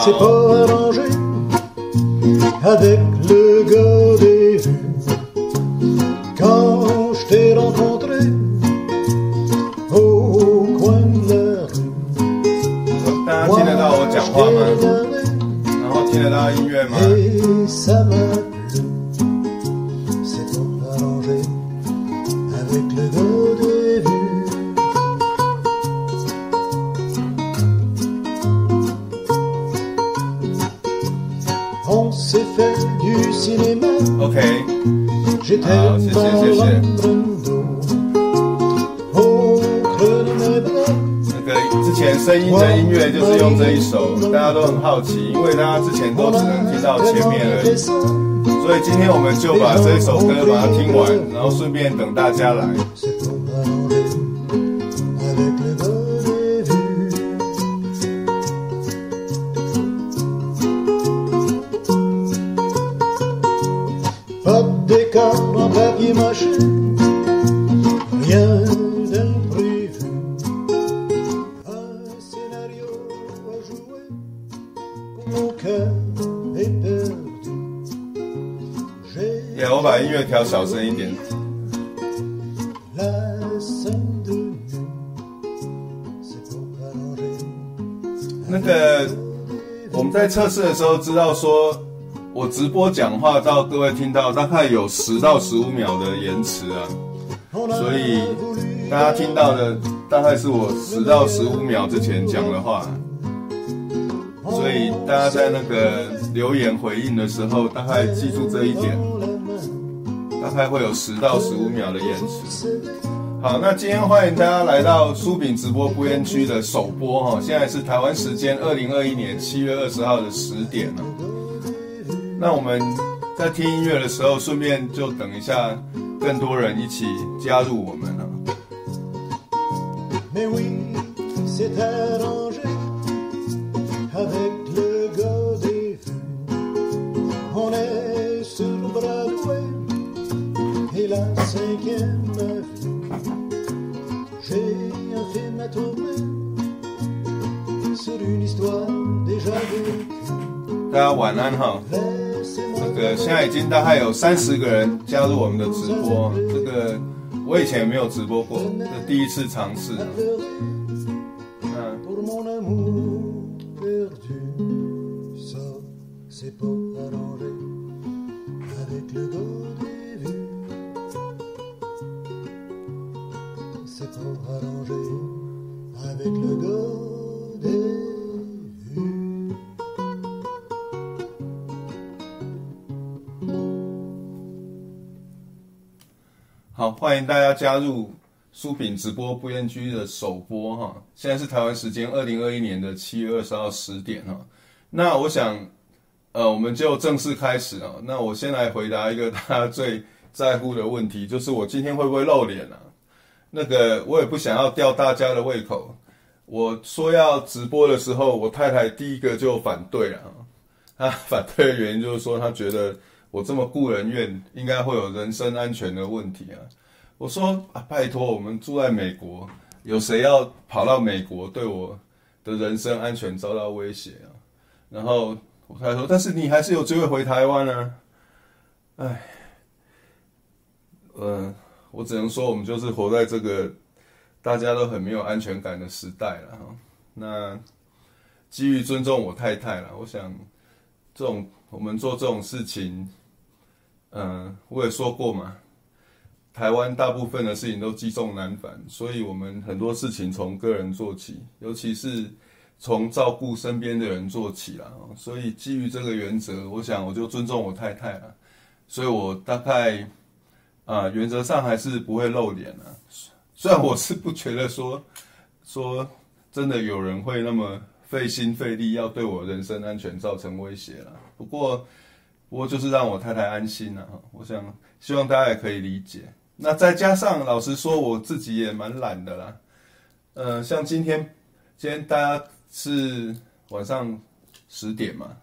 好所以今天我们就把这首歌把它听完，然后顺便等大家来。们在测试的时候知道说，我直播讲话到各位听到大概有十到十五秒的延迟啊，所以大家听到的大概是我十到十五秒之前讲的话，所以大家在那个留言回应的时候，大概记住这一点。大概会有十到十五秒的延迟。好，那今天欢迎大家来到苏炳直播播音区的首播哈，现在是台湾时间二零二一年七月二十号的十点了。那我们在听音乐的时候，顺便就等一下，更多人一起加入我们大家晚安哈，那个现在已经大概有三十个人加入我们的直播，这个我以前也没有直播过，这第一次尝试。欢迎大家加入书饼直播不烟区的首播哈。现在是台湾时间二零二一年的七月二十号十点哈。那我想，呃，我们就正式开始啊。那我先来回答一个大家最在乎的问题，就是我今天会不会露脸啊？那个我也不想要吊大家的胃口。我说要直播的时候，我太太第一个就反对了。她反对的原因就是说，她觉得。我这么顾人怨，应该会有人身安全的问题啊！我说啊，拜托，我们住在美国，有谁要跑到美国对我的人身安全遭到威胁啊？然后我太太说，但是你还是有机会回台湾呢。哎，嗯，我只能说，我们就是活在这个大家都很没有安全感的时代了哈。那基于尊重我太太了，我想这种我们做这种事情。嗯，我也说过嘛，台湾大部分的事情都积重难返，所以我们很多事情从个人做起，尤其是从照顾身边的人做起啦。所以基于这个原则，我想我就尊重我太太了，所以我大概啊，原则上还是不会露脸了。虽然我是不觉得说说真的有人会那么费心费力要对我人身安全造成威胁了，不过。不过就是让我太太安心了，我想希望大家也可以理解。那再加上老实说，我自己也蛮懒的啦。呃，像今天，今天大家是晚上十点嘛，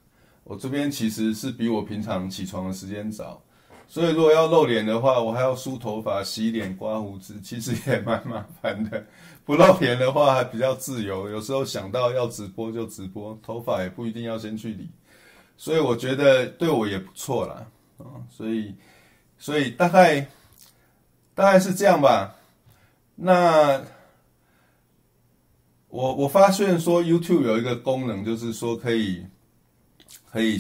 我这边其实是比我平常起床的时间早。所以如果要露脸的话，我还要梳头发、洗脸、刮胡子，其实也蛮麻烦的。不露脸的话还比较自由，有时候想到要直播就直播，头发也不一定要先去理。所以我觉得对我也不错啦，啊，所以，所以大概大概是这样吧。那我我发现说 YouTube 有一个功能，就是说可以可以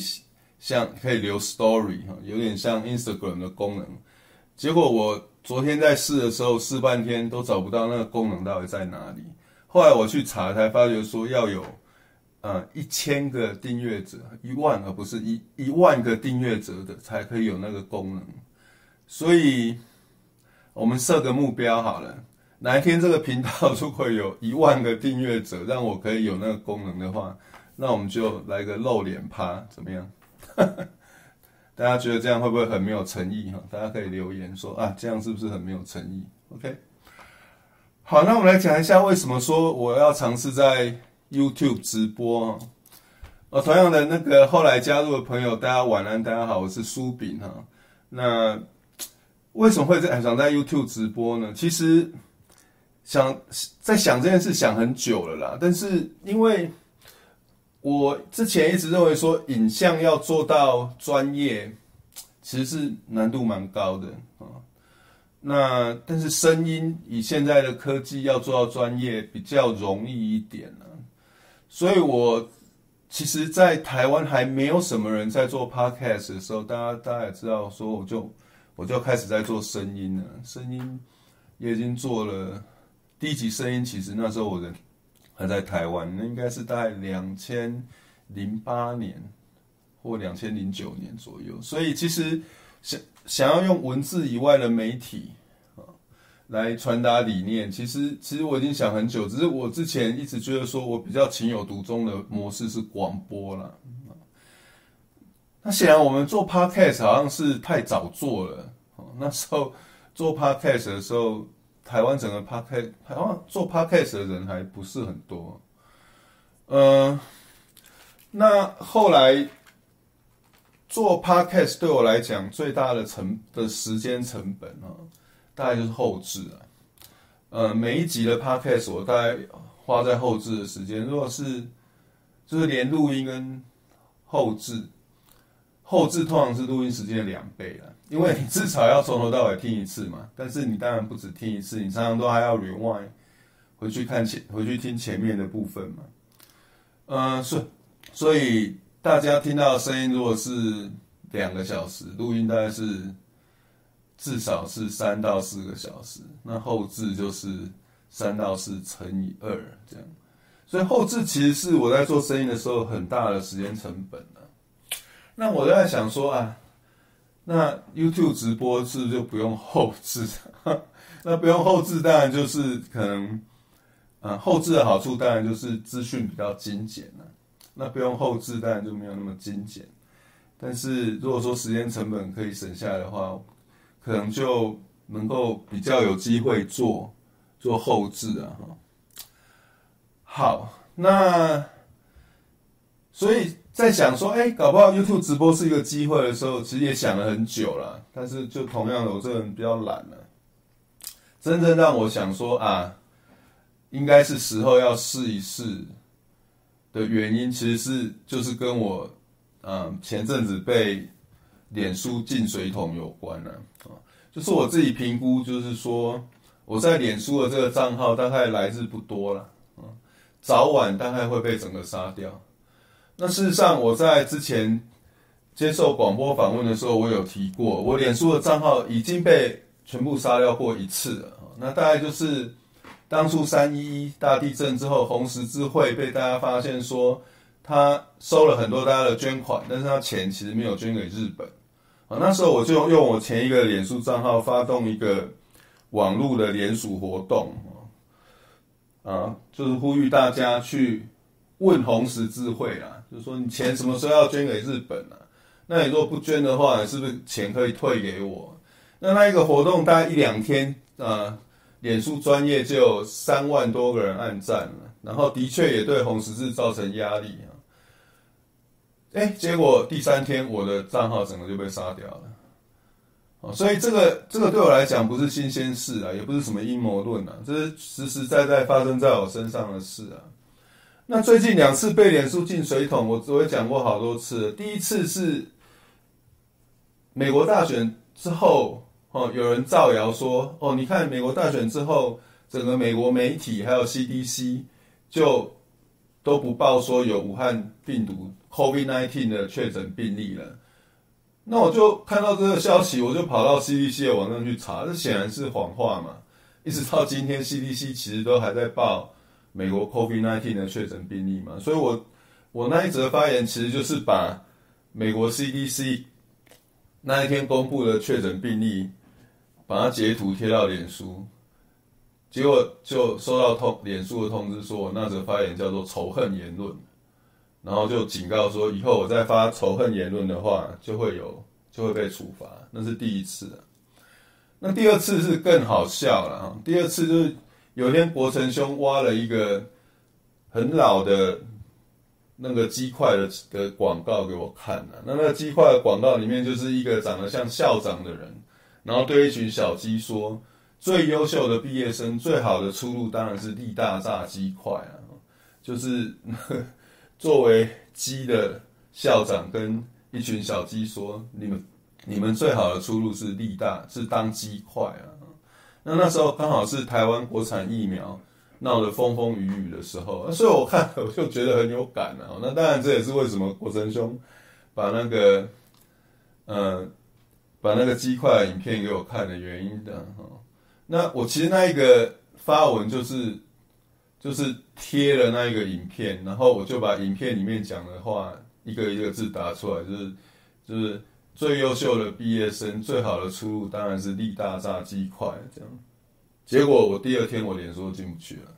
像可以留 Story 哈，有点像 Instagram 的功能。结果我昨天在试的时候试半天都找不到那个功能到底在哪里。后来我去查才发觉说要有。呃，一千个订阅者，一万而不是一一万个订阅者的才可以有那个功能，所以我们设个目标好了，哪一天这个频道如果有 一万个订阅者，让我可以有那个功能的话，那我们就来个露脸趴，怎么样？大家觉得这样会不会很没有诚意哈？大家可以留言说啊，这样是不是很没有诚意？OK，好，那我们来讲一下为什么说我要尝试在。YouTube 直播哦，同样的那个后来加入的朋友，大家晚安，大家好，我是苏炳哈。那为什么会在想在 YouTube 直播呢？其实想在想这件事想很久了啦，但是因为我之前一直认为说影像要做到专业，其实是难度蛮高的啊。那但是声音以现在的科技要做到专业比较容易一点呢。所以，我其实，在台湾还没有什么人在做 podcast 的时候，大家大家也知道，说我就我就开始在做声音了。声音也已经做了第一集声音，其实那时候我人还在台湾，那应该是大概两千零八年或两千零九年左右。所以，其实想想要用文字以外的媒体啊。来传达理念，其实其实我已经想很久，只是我之前一直觉得说我比较情有独钟的模式是广播啦。那显然我们做 podcast 好像是太早做了，那时候做 podcast 的时候，台湾整个 podcast 台湾做 podcast 的人还不是很多。嗯，那后来做 podcast 对我来讲最大的成的时间成本啊。大概就是后置啊，呃，每一集的 podcast 我大概花在后置的时间，如果是就是连录音跟后置，后置通常是录音时间的两倍了，因为你至少要从头到尾听一次嘛。但是你当然不止听一次，你常常都还要 rewind 回去看前回去听前面的部分嘛。呃，所所以大家听到的声音如果是两个小时录音，大概是。至少是三到四个小时，那后置就是三到四乘以二这样，所以后置其实是我在做声音的时候很大的时间成本啊。那我在想说啊，那 YouTube 直播是不是就不用后置？那不用后置，当然就是可能，啊，后置的好处当然就是资讯比较精简了。那不用后置，当然就没有那么精简。但是如果说时间成本可以省下来的话，可能就能够比较有机会做做后置啊，哈。好，那所以在想说，哎，搞不好 YouTube 直播是一个机会的时候，其实也想了很久了。但是就同样的，我这个人比较懒了。真正让我想说啊，应该是时候要试一试的原因，其实是就是跟我嗯前阵子被。脸书进水桶有关了，啊，就是我自己评估，就是说我在脸书的这个账号大概来日不多了，啊，早晚大概会被整个杀掉。那事实上，我在之前接受广播访问的时候，我有提过，我脸书的账号已经被全部杀掉过一次了。那大概就是当初三一一大地震之后，红十字会被大家发现说他收了很多大家的捐款，但是他钱其实没有捐给日本。啊，那时候我就用我前一个脸书账号发动一个网络的联署活动，啊，就是呼吁大家去问红十字会啦，就是说你钱什么时候要捐给日本啊？那你如果不捐的话，是不是钱可以退给我？那那一个活动大概一两天，啊，脸书专业就有三万多个人按赞了，然后的确也对红十字造成压力啊。哎，结果第三天我的账号整个就被杀掉了。哦，所以这个这个对我来讲不是新鲜事啊，也不是什么阴谋论啊，这是实实在在发生在我身上的事啊。那最近两次被脸书进水桶，我我也讲过好多次。第一次是美国大选之后，哦，有人造谣说，哦，你看美国大选之后，整个美国媒体还有 CDC 就都不报说有武汉病毒 COVID-19 的确诊病例了。那我就看到这个消息，我就跑到 CDC 的网站去查，这显然是谎话嘛。一直到今天，CDC 其实都还在报美国 COVID-19 的确诊病例嘛。所以我我那一则发言其实就是把美国 CDC 那一天公布的确诊病例，把它截图贴到脸书，结果就收到通脸书的通知，说我那则发言叫做仇恨言论。然后就警告说，以后我再发仇恨言论的话，就会有就会被处罚。那是第一次啊。那第二次是更好笑了哈。第二次就是有一天国成兄挖了一个很老的那个鸡块的的广告给我看了。那那个鸡块的广告里面就是一个长得像校长的人，然后对一群小鸡说：“最优秀的毕业生，最好的出路当然是力大炸鸡块啊。”就是。作为鸡的校长跟一群小鸡说：“你们，你们最好的出路是力大，是当鸡块啊。”那那时候刚好是台湾国产疫苗闹得风风雨雨的时候，所以我看我就觉得很有感啊。那当然这也是为什么国成兄把那个，呃，把那个鸡块影片给我看的原因的哈。那我其实那一个发文就是。就是贴了那一个影片，然后我就把影片里面讲的话一个一个字打出来，就是就是最优秀的毕业生，最好的出路当然是力大炸鸡块这样。结果我第二天我脸书进不去了，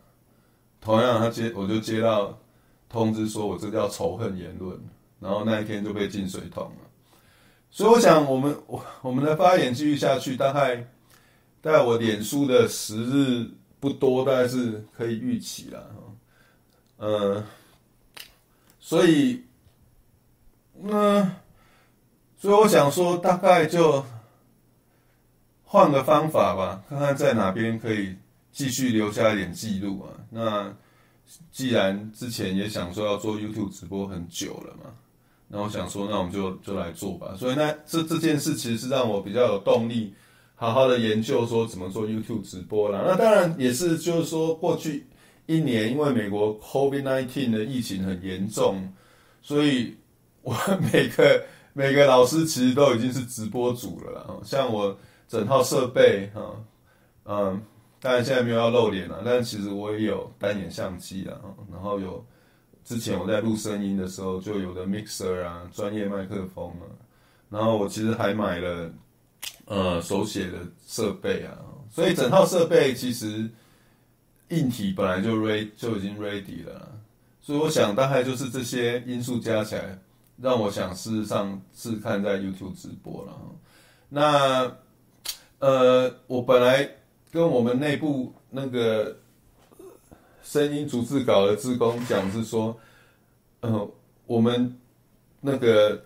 同样他接我就接到通知说我这叫仇恨言论，然后那一天就被进水桶了。所以我想我们我我们的发言继续下去，大概大概我脸书的时日。不多，但是可以预期了，呃，所以，那、所以我想说，大概就换个方法吧，看看在哪边可以继续留下一点记录啊。那既然之前也想说要做 YouTube 直播很久了嘛，那我想说，那我们就就来做吧。所以那这这件事其实是让我比较有动力。好好的研究说怎么做 YouTube 直播啦。那当然也是，就是说过去一年，因为美国 COVID-19 的疫情很严重，所以我每个每个老师其实都已经是直播主了啦。像我整套设备，哈，嗯，当然现在没有要露脸了，但其实我也有单眼相机啊，然后有之前我在录声音的时候就有的 mixer 啊，专业麦克风啊，然后我其实还买了。呃，手写的设备啊，所以整套设备其实硬体本来就 ready 就已经 ready 了，所以我想大概就是这些因素加起来，让我想事实上试看在 YouTube 直播了。那呃，我本来跟我们内部那个声音逐字稿的志工讲是说，呃，我们那个。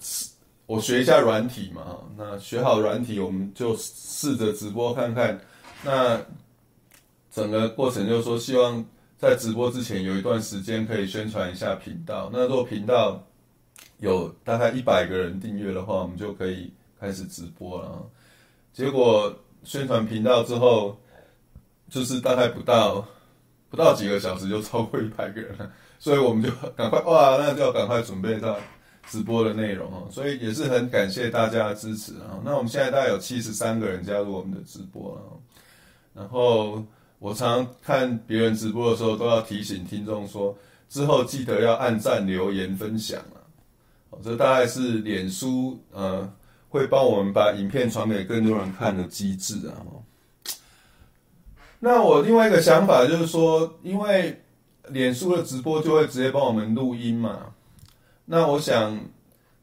我学一下软体嘛，那学好软体，我们就试着直播看看。那整个过程就是说，希望在直播之前有一段时间可以宣传一下频道。那如果频道有大概一百个人订阅的话，我们就可以开始直播了。结果宣传频道之后，就是大概不到不到几个小时就超过一百个人了，所以我们就赶快哇，那就要赶快准备到。直播的内容哦，所以也是很感谢大家的支持啊。那我们现在大概有七十三个人加入我们的直播了。然后我常常看别人直播的时候，都要提醒听众说，之后记得要按赞、留言、分享啊。这大概是脸书呃会帮我们把影片传给更多人看的机制啊。那我另外一个想法就是说，因为脸书的直播就会直接帮我们录音嘛。那我想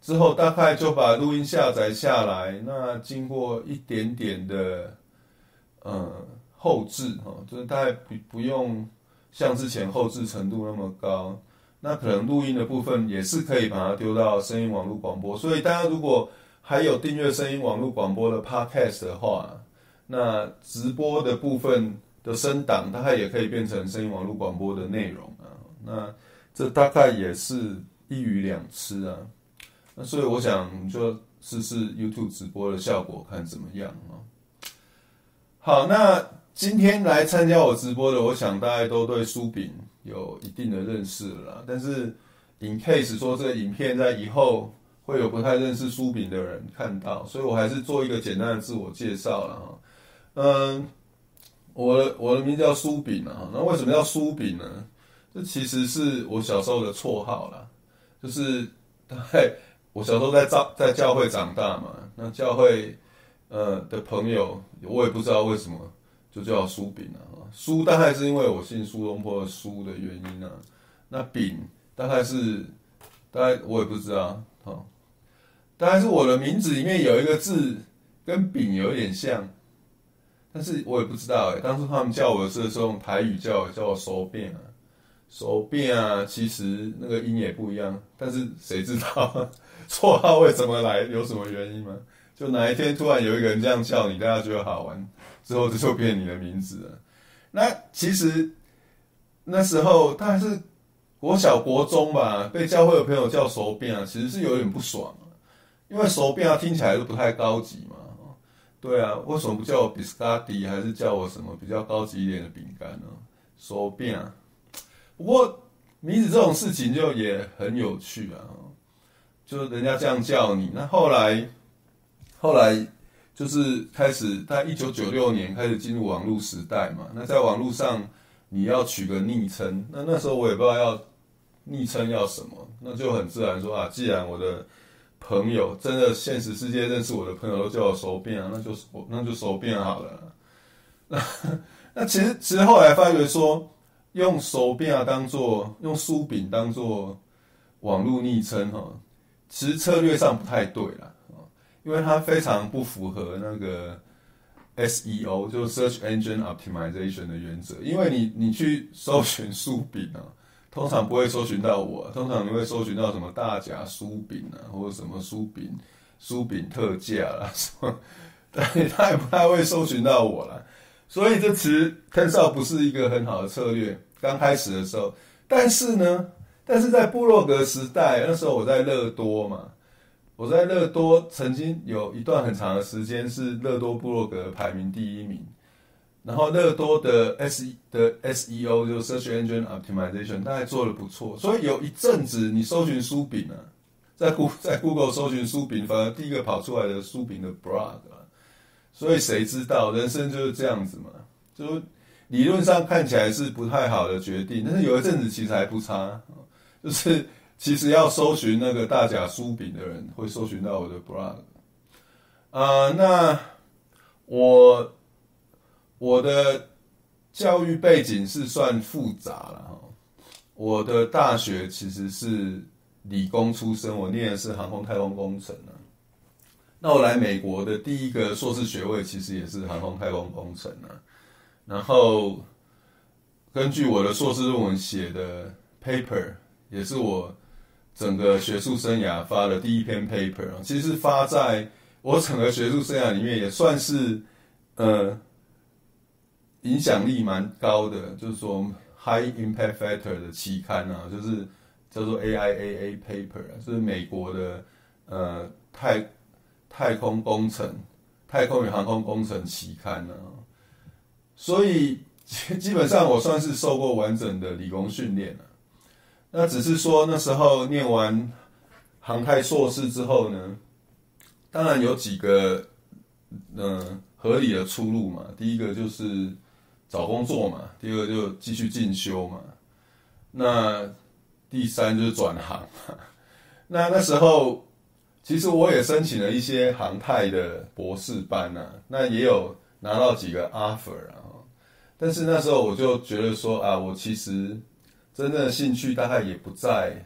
之后大概就把录音下载下来，那经过一点点的呃后置哈，就是大概不不用像之前后置程度那么高，那可能录音的部分也是可以把它丢到声音网络广播。所以大家如果还有订阅声音网络广播的 Podcast 的话，那直播的部分的声档，大概也可以变成声音网络广播的内容啊。那这大概也是一鱼两吃啊。那所以我想就试试 YouTube 直播的效果，看怎么样啊。好，那今天来参加我直播的，我想大家都对书饼有一定的认识了啦。但是 in case 说这个影片在以后。会有不太认识书饼的人看到，所以我还是做一个简单的自我介绍了哈。嗯，我的我的名字叫苏饼啊，那为什么叫苏饼呢？这其实是我小时候的绰号啦，就是大概我小时候在教在教会长大嘛，那教会呃的朋友，我也不知道为什么就叫苏饼啊。书大概是因为我姓苏东坡的苏的原因啊，那饼大概是大概我也不知道，哦，大概是我的名字里面有一个字跟饼有点像，但是我也不知道哎。当初他们叫我的时候用台语叫我，叫我手变啊，手变啊，其实那个音也不一样。但是谁知道 绰号为什么来，有什么原因吗？就哪一天突然有一个人这样叫你，大家觉得好玩，之后这就变你的名字了。那其实那时候他还是国小国中吧，被教会的朋友叫手变啊，其实是有点不爽。因为手变啊听起来都不太高级嘛，对啊，为什么不叫我比斯卡迪，还是叫我什么比较高级一点的饼干呢？手变啊，不过名字这种事情就也很有趣啊，就是人家这样叫你，那后来后来就是开始在一九九六年开始进入网络时代嘛，那在网络上你要取个昵称，那那时候我也不知道要昵称要什么，那就很自然说啊，既然我的朋友真的现实世界认识我的朋友都叫我手变啊，那就那就手变好了。那 那其实其实后来发觉说，用手变啊当做用酥饼当做网络昵称哈，其实策略上不太对了，因为它非常不符合那个 SEO 就 Search Engine Optimization 的原则，因为你你去搜寻书饼啊。通常不会搜寻到我，通常你会搜寻到什么大甲书饼啊，或者什么书饼书饼特价啦，什么，对，他也不太会搜寻到我啦。所以这其实 turns out 不是一个很好的策略。刚开始的时候，但是呢，但是在部落格时代，那时候我在乐多嘛，我在乐多曾经有一段很长的时间是乐多部落格排名第一名。然后乐多的 S 的 SEO 就 Search Engine Optimization，大概做得不错，所以有一阵子你搜寻书饼啊，在 Google 在 Google 搜寻书饼，反而第一个跑出来的书饼的 blog 啊，所以谁知道人生就是这样子嘛？就理论上看起来是不太好的决定，但是有一阵子其实还不差，就是其实要搜寻那个大甲书饼的人会搜寻到我的 blog 啊、那我。我的教育背景是算复杂了哈，我的大学其实是理工出身，我念的是航空太空工程啊。那我来美国的第一个硕士学位其实也是航空太空工程啊。然后根据我的硕士论文写的 paper，也是我整个学术生涯发的第一篇 paper 啊，其实发在我整个学术生涯里面也算是呃。影响力蛮高的，就是说 high impact factor 的期刊啊，就是叫做 AIAA paper，就是美国的呃太太空工程、太空与航空工程期刊啊。所以基本上我算是受过完整的理工训练了。那只是说那时候念完航太硕士之后呢，当然有几个嗯、合理的出路嘛。第一个就是。找工作嘛，第二个就继续进修嘛，那第三就是转行。那那时候其实我也申请了一些航太的博士班啊，那也有拿到几个 offer 啊，但是那时候我就觉得说啊，我其实真正的兴趣大概也不在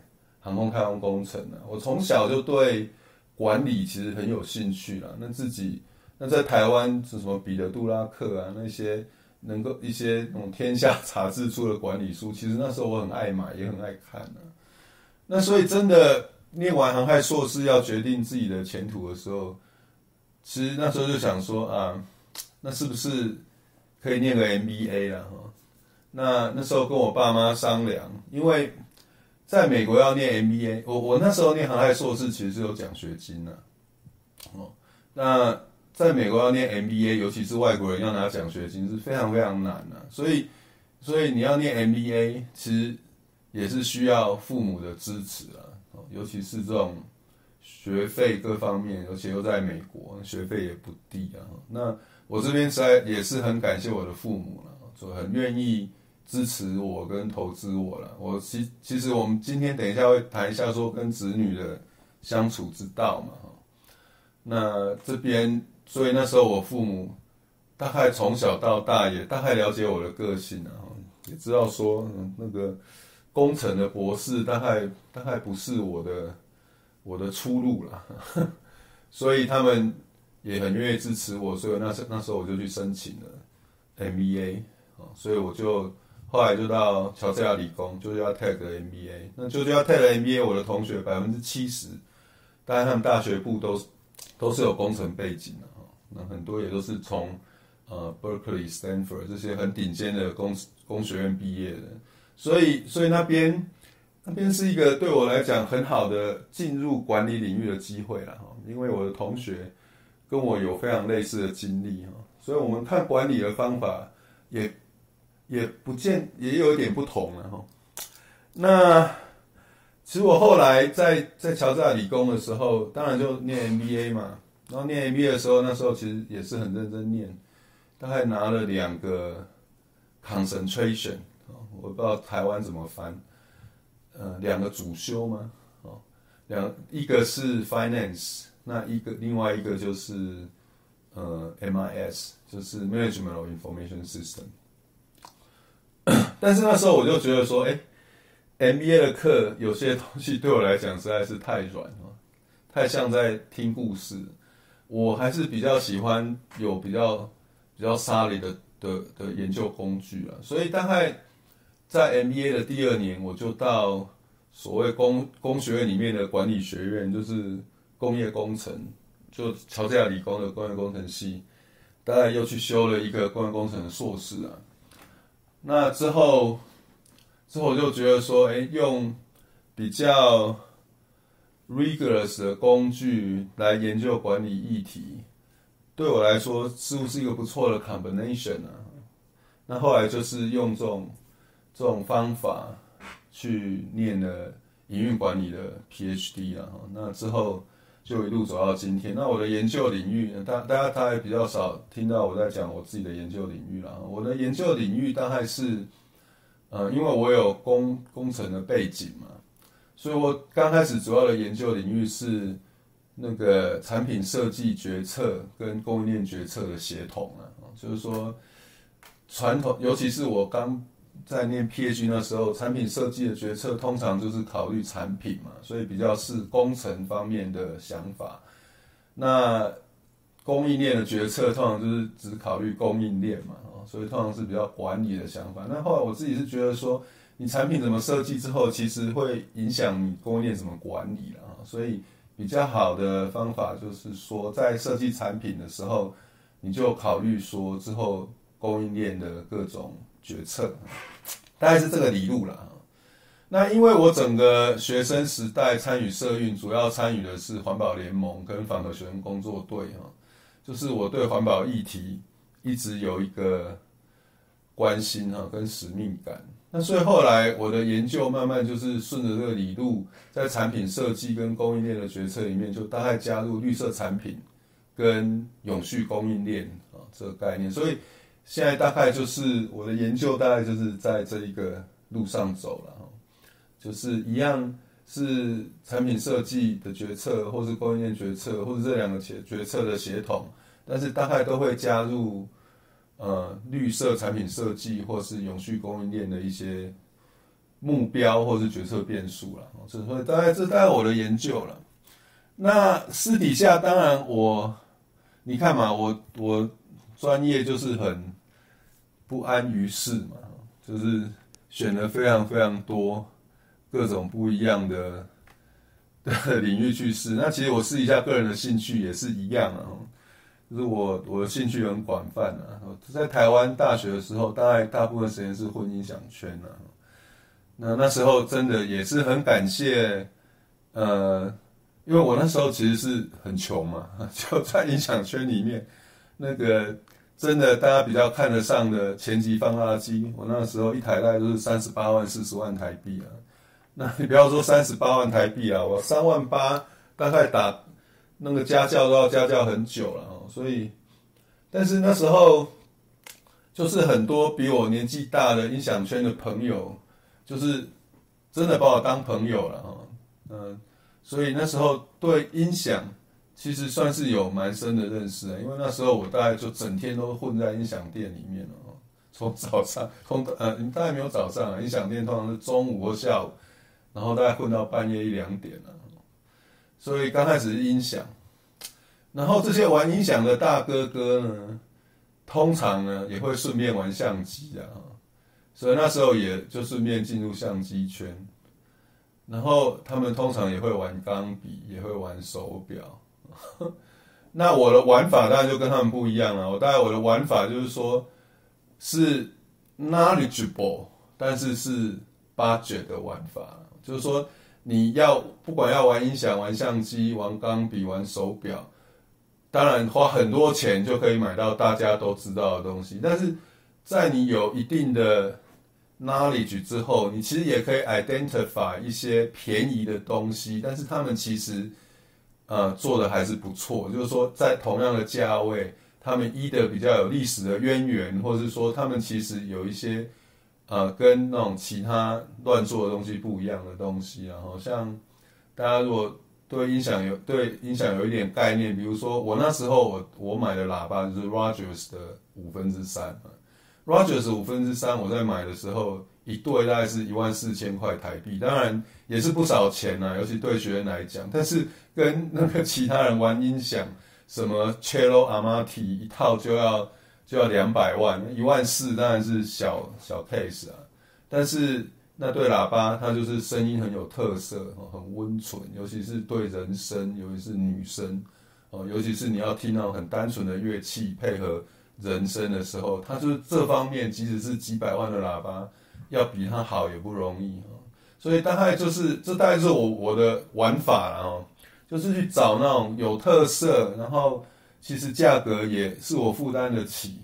航空太空工程了。我从小就对管理其实很有兴趣了，那自己那在台湾是什么彼得杜拉克啊那些。能够一些那种天下杂志出的管理书，其实那时候我很爱买，也很爱看呢、啊。那所以真的念完航太硕士要决定自己的前途的时候，其实那时候就想说啊，那是不是可以念个 MBA 了哈？那那时候跟我爸妈商量，因为在美国要念 MBA，我我那时候念航海硕士其实是有奖学金的，哦，那在美国要念 MBA，尤其是外国人要拿奖学金是非常非常难的，所以所以你要念 MBA，其实也是需要父母的支持啊，尤其是这种学费各方面，而且又在美国，学费也不低啊。那我这边实在也是很感谢我的父母了，就很愿意。支持我跟投资我了，我其其实我们今天等一下会谈一下说跟子女的相处之道嘛，那这边所以那时候我父母大概从小到大也大概了解我的个性啊，也知道说那个工程的博士大概大概不是我的我的出路了，所以他们也很愿意支持我，所以那时那时候我就去申请了 MBA 啊，所以我就。后来就到乔治亚理工，就是要 Tech 的 MBA。那就是要 Tech 的 MBA，我的同学百分之七十，当然他们大学部都是都是有工程背景的哈。那很多也都是从呃 Berkeley、Stanford 这些很顶尖的工工学院毕业的。所以，所以那边那边是一个对我来讲很好的进入管理领域的机会了哈。因为我的同学跟我有非常类似的经历哈，所以我们看管理的方法也。也不见也有一点不同了哈。那其实我后来在在乔治亚理工的时候，当然就念 MBA 嘛。然后念 MBA 的时候，那时候其实也是很认真念，大概拿了两个 concentration，我不知道台湾怎么翻，呃，两个主修吗？哦，两一个是 finance，那一个另外一个就是呃 MIS，就是 management of information system。但是那时候我就觉得说，哎，MBA 的课有些东西对我来讲实在是太软了，太像在听故事。我还是比较喜欢有比较比较 solid 的的的研究工具啊。所以大概在 MBA 的第二年，我就到所谓工工学院里面的管理学院，就是工业工程，就乔治亚理工的工业工程系，大概又去修了一个工业工程的硕士啊。那之后，之后我就觉得说，哎，用比较 rigorous 的工具来研究管理议题，对我来说似乎是一个不错的 combination 啊。那后来就是用这种这种方法去念了营运管理的 PhD 啊。那之后。就一路走到今天。那我的研究领域，大大家大概比较少听到我在讲我自己的研究领域了。我的研究领域大概是，呃，因为我有工工程的背景嘛，所以我刚开始主要的研究领域是那个产品设计决策跟供应链决策的协同啊。就是说，传统尤其是我刚。在念 PhD 那时候，产品设计的决策通常就是考虑产品嘛，所以比较是工程方面的想法。那供应链的决策通常就是只考虑供应链嘛，所以通常是比较管理的想法。那后来我自己是觉得说，你产品怎么设计之后，其实会影响你供应链怎么管理了啊。所以比较好的方法就是说，在设计产品的时候，你就考虑说之后供应链的各种。决策，大概是这个理路了。那因为我整个学生时代参与社运，主要参与的是环保联盟跟反核学生工作队哈，就是我对环保议题一直有一个关心哈跟使命感。那所以后来我的研究慢慢就是顺着这个理路，在产品设计跟供应链的决策里面，就大概加入绿色产品跟永续供应链啊这个概念，所以。现在大概就是我的研究，大概就是在这一个路上走了，就是一样是产品设计的决策，或是供应链决策，或者这两个决决策的协同，但是大概都会加入呃绿色产品设计或是永续供应链的一些目标或是决策变数了，所以大概这大概我的研究了。那私底下当然我，你看嘛，我我专业就是很。不安于室嘛，就是选了非常非常多各种不一样的 的领域去试。那其实我试一下个人的兴趣也是一样啊，就是我我的兴趣很广泛啊。在台湾大学的时候，大概大部分时间是混音响圈啊。那那时候真的也是很感谢，呃，因为我那时候其实是很穷嘛，就在音响圈里面，那个真的大家比较看得上的前级放大机，我那时候一台大概都是三十八万、四十万台币啊。那你不要说三十八万台币啊，我三万八大概打那个家教都要家教很久了哦。所以，但是那时候就是很多比我年纪大的音响圈的朋友。就是真的把我当朋友了哈，嗯，所以那时候对音响其实算是有蛮深的认识的，因为那时候我大概就整天都混在音响店里面了，从早上从呃，大概没有早上啊，音响店通常是中午或下午，然后大概混到半夜一两点了，所以刚开始是音响，然后这些玩音响的大哥哥呢，通常呢也会顺便玩相机啊。所以那时候也就顺便进入相机圈，然后他们通常也会玩钢笔，也会玩手表。那我的玩法当然就跟他们不一样了。我大概我的玩法就是说，是 knowledgeable，但是是 budget 的玩法，就是说你要不管要玩音响、玩相机、玩钢笔、玩手表，当然花很多钱就可以买到大家都知道的东西，但是在你有一定的 knowledge 之后，你其实也可以 identify 一些便宜的东西，但是他们其实呃做的还是不错。就是说，在同样的价位，他们一的比较有历史的渊源，或者是说他们其实有一些呃跟那种其他乱做的东西不一样的东西。然后像大家如果对音响有对音响有一点概念，比如说我那时候我我买的喇叭就是 Rogers 的五分之三 Rogers 五分之三，我在买的时候一对大概是一万四千块台币，当然也是不少钱呐、啊，尤其对学员来讲。但是跟那个其他人玩音响，什么 Cello Amati 一套就要就要两百万，一万四当然是小小 case 啊。但是那对喇叭，它就是声音很有特色，很温存，尤其是对人声，尤其是女声，哦，尤其是你要听到很单纯的乐器配合。人声的时候，它就是这方面，即使是几百万的喇叭，要比它好也不容易。所以大概就是，这大概是我我的玩法了哦，就是去找那种有特色，然后其实价格也是我负担得起，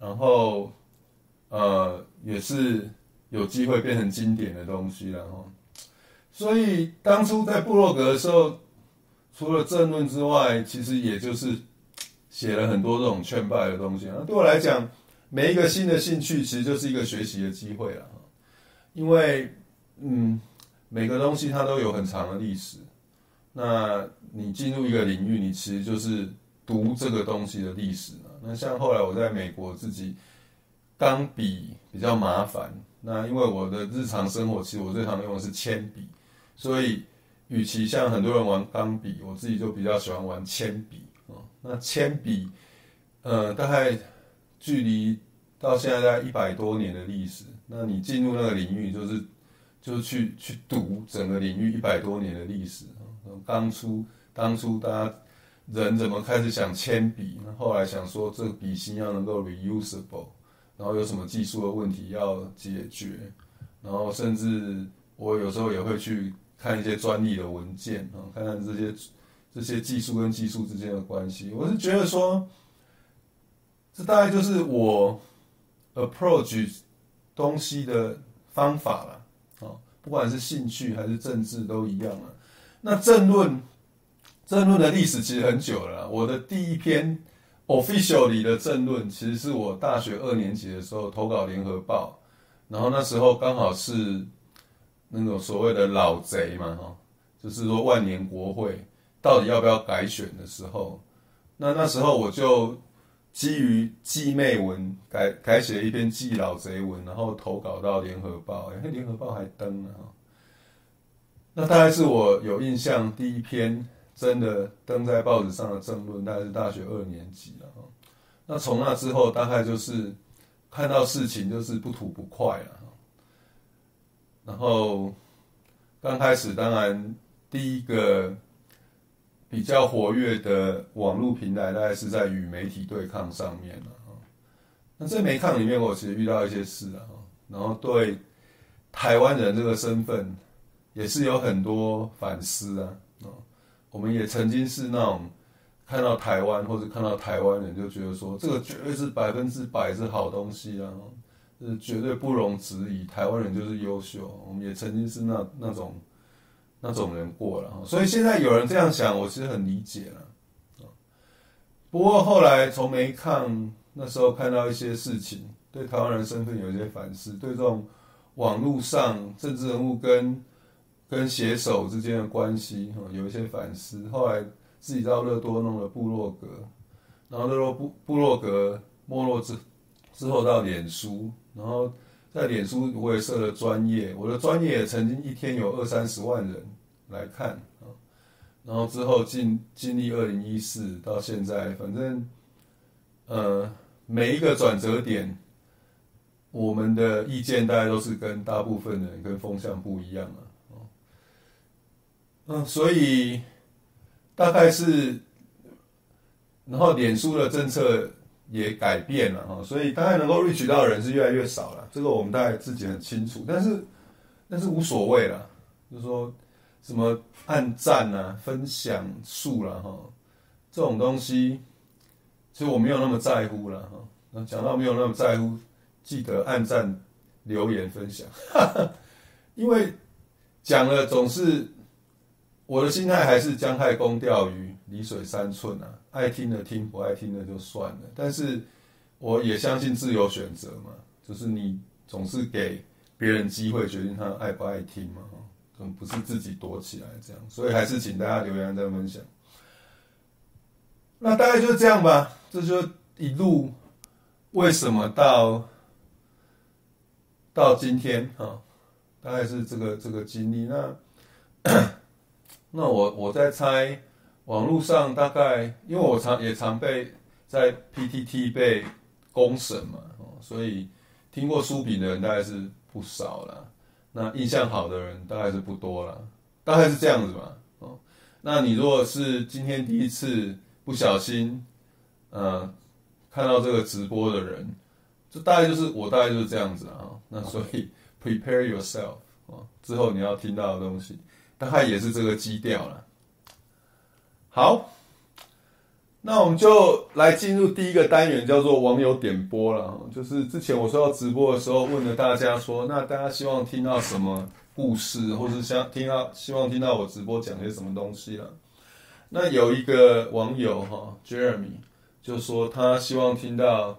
然后呃也是有机会变成经典的东西了哦。所以当初在部落格的时候，除了政论之外，其实也就是。写了很多这种劝败的东西，那对我来讲，每一个新的兴趣其实就是一个学习的机会了。因为，嗯，每个东西它都有很长的历史。那你进入一个领域，你其实就是读这个东西的历史。那像后来我在美国自己，钢笔比较麻烦。那因为我的日常生活，其实我最常用的是铅笔，所以与其像很多人玩钢笔，我自己就比较喜欢玩铅笔啊。那铅笔，呃，大概距离到现在大概一百多年的历史。那你进入那个领域，就是就去去读整个领域一百多年的历史。当初当初大家人怎么开始想铅笔？后来想说这笔芯要能够 reusable，然后有什么技术的问题要解决，然后甚至我有时候也会去看一些专利的文件啊，看看这些。这些技术跟技术之间的关系，我是觉得说，这大概就是我 approach 东西的方法了，不管是兴趣还是政治都一样了。那政论，政论的历史其实很久了。我的第一篇 officially 的政论，其实是我大学二年级的时候投稿联合报，然后那时候刚好是那种所谓的老贼嘛，哈，就是说万年国会。到底要不要改选的时候，那那时候我就基于记妹文改改写一篇记老贼文，然后投稿到联合报，哎，联合报还登了。那大概是我有印象第一篇真的登在报纸上的政论，大概是大学二年级了。那从那之后，大概就是看到事情就是不吐不快了。然后刚开始当然。第一个比较活跃的网络平台，大概是在与媒体对抗上面了啊。那在媒抗里面，我其实遇到一些事啊，然后对台湾人这个身份也是有很多反思啊。我们也曾经是那种看到台湾或者看到台湾人就觉得说，这个绝对是百分之百是好东西啊，是绝对不容置疑，台湾人就是优秀。我们也曾经是那那种那种人过了，所以现在有人这样想，我其实很理解了。不过后来从煤抗那时候看到一些事情，对台湾人身份有一些反思，对这种网络上政治人物跟跟写手之间的关系，有一些反思。后来自己到乐多弄了部落格，然后乐多部部落格没落之之后到脸书，然后在脸书我也设了专业，我的专业曾经一天有二三十万人来看啊。然后之后经经历二零一四到现在，反正呃每一个转折点，我们的意见大概都是跟大部分人跟风向不一样啊。嗯，所以大概是，然后脸书的政策也改变了哈，所以大概能够 reach 到的人是越来越少了。这个我们大概自己很清楚，但是但是无所谓了，就是说什么按赞啊、分享数了哈，这种东西其实我没有那么在乎了哈。那讲到没有那么在乎，记得按赞、留言、分享，哈 哈因为讲了总是。我的心态还是姜太公钓鱼，离水三寸啊，爱听的听，不爱听的就算了。但是我也相信自由选择嘛，就是你总是给别人机会决定他爱不爱听嘛，总不是自己躲起来这样。所以还是请大家留言再分享。那大概就是这样吧，这就一路为什么到到今天啊，大概是这个这个经历那。那我我在猜，网络上大概，因为我常也常被在 PTT 被公审嘛，哦所以听过书评的人大概是不少啦。那印象好的人大概是不多啦，大概是这样子吧。哦，那你如果是今天第一次不小心，呃，看到这个直播的人，这大概就是我大概就是这样子啊。那所以 prepare yourself 啊，之后你要听到的东西。大概也是这个基调了。好，那我们就来进入第一个单元，叫做网友点播了。就是之前我说要直播的时候，问了大家说，那大家希望听到什么故事，或是想听到希望听到我直播讲些什么东西了？那有一个网友哈，Jeremy 就说他希望听到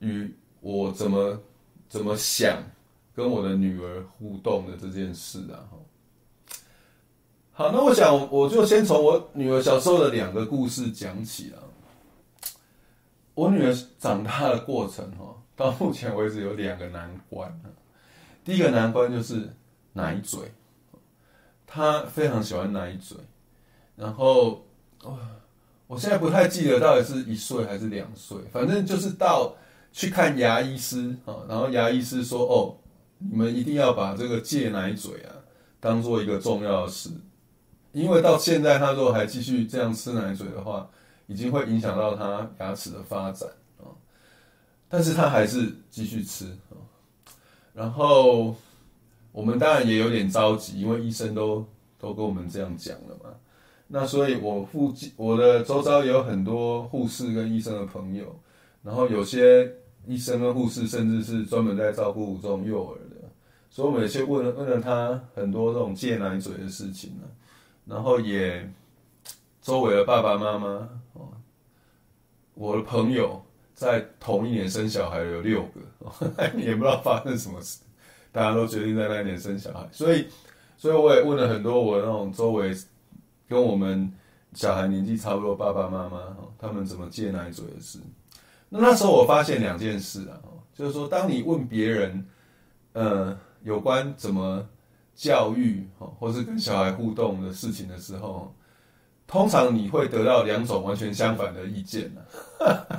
与我怎么怎么想跟我的女儿互动的这件事啊。好，那我想我就先从我女儿小时候的两个故事讲起啊。我女儿长大的过程哈，到目前为止有两个难关。第一个难关就是奶嘴，她非常喜欢奶嘴。然后，我现在不太记得到底是一岁还是两岁，反正就是到去看牙医师啊，然后牙医师说：“哦，你们一定要把这个戒奶嘴啊，当做一个重要的事。”因为到现在，他如果还继续这样吃奶嘴的话，已经会影响到他牙齿的发展啊。但是他还是继续吃啊。然后我们当然也有点着急，因为医生都都跟我们这样讲了嘛。那所以我附近我的周遭也有很多护士跟医生的朋友，然后有些医生跟护士甚至是专门在照顾这种幼儿的，所以我们也去问了问了他很多这种戒奶嘴的事情呢。然后也周围的爸爸妈妈哦，我的朋友在同一年生小孩有六个，也不知道发生什么事，大家都决定在那一年生小孩，所以，所以我也问了很多我那种周围跟我们小孩年纪差不多爸爸妈妈哦，他们怎么戒奶嘴的事。那那时候我发现两件事啊，就是说，当你问别人，呃，有关怎么。教育或是跟小孩互动的事情的时候，通常你会得到两种完全相反的意见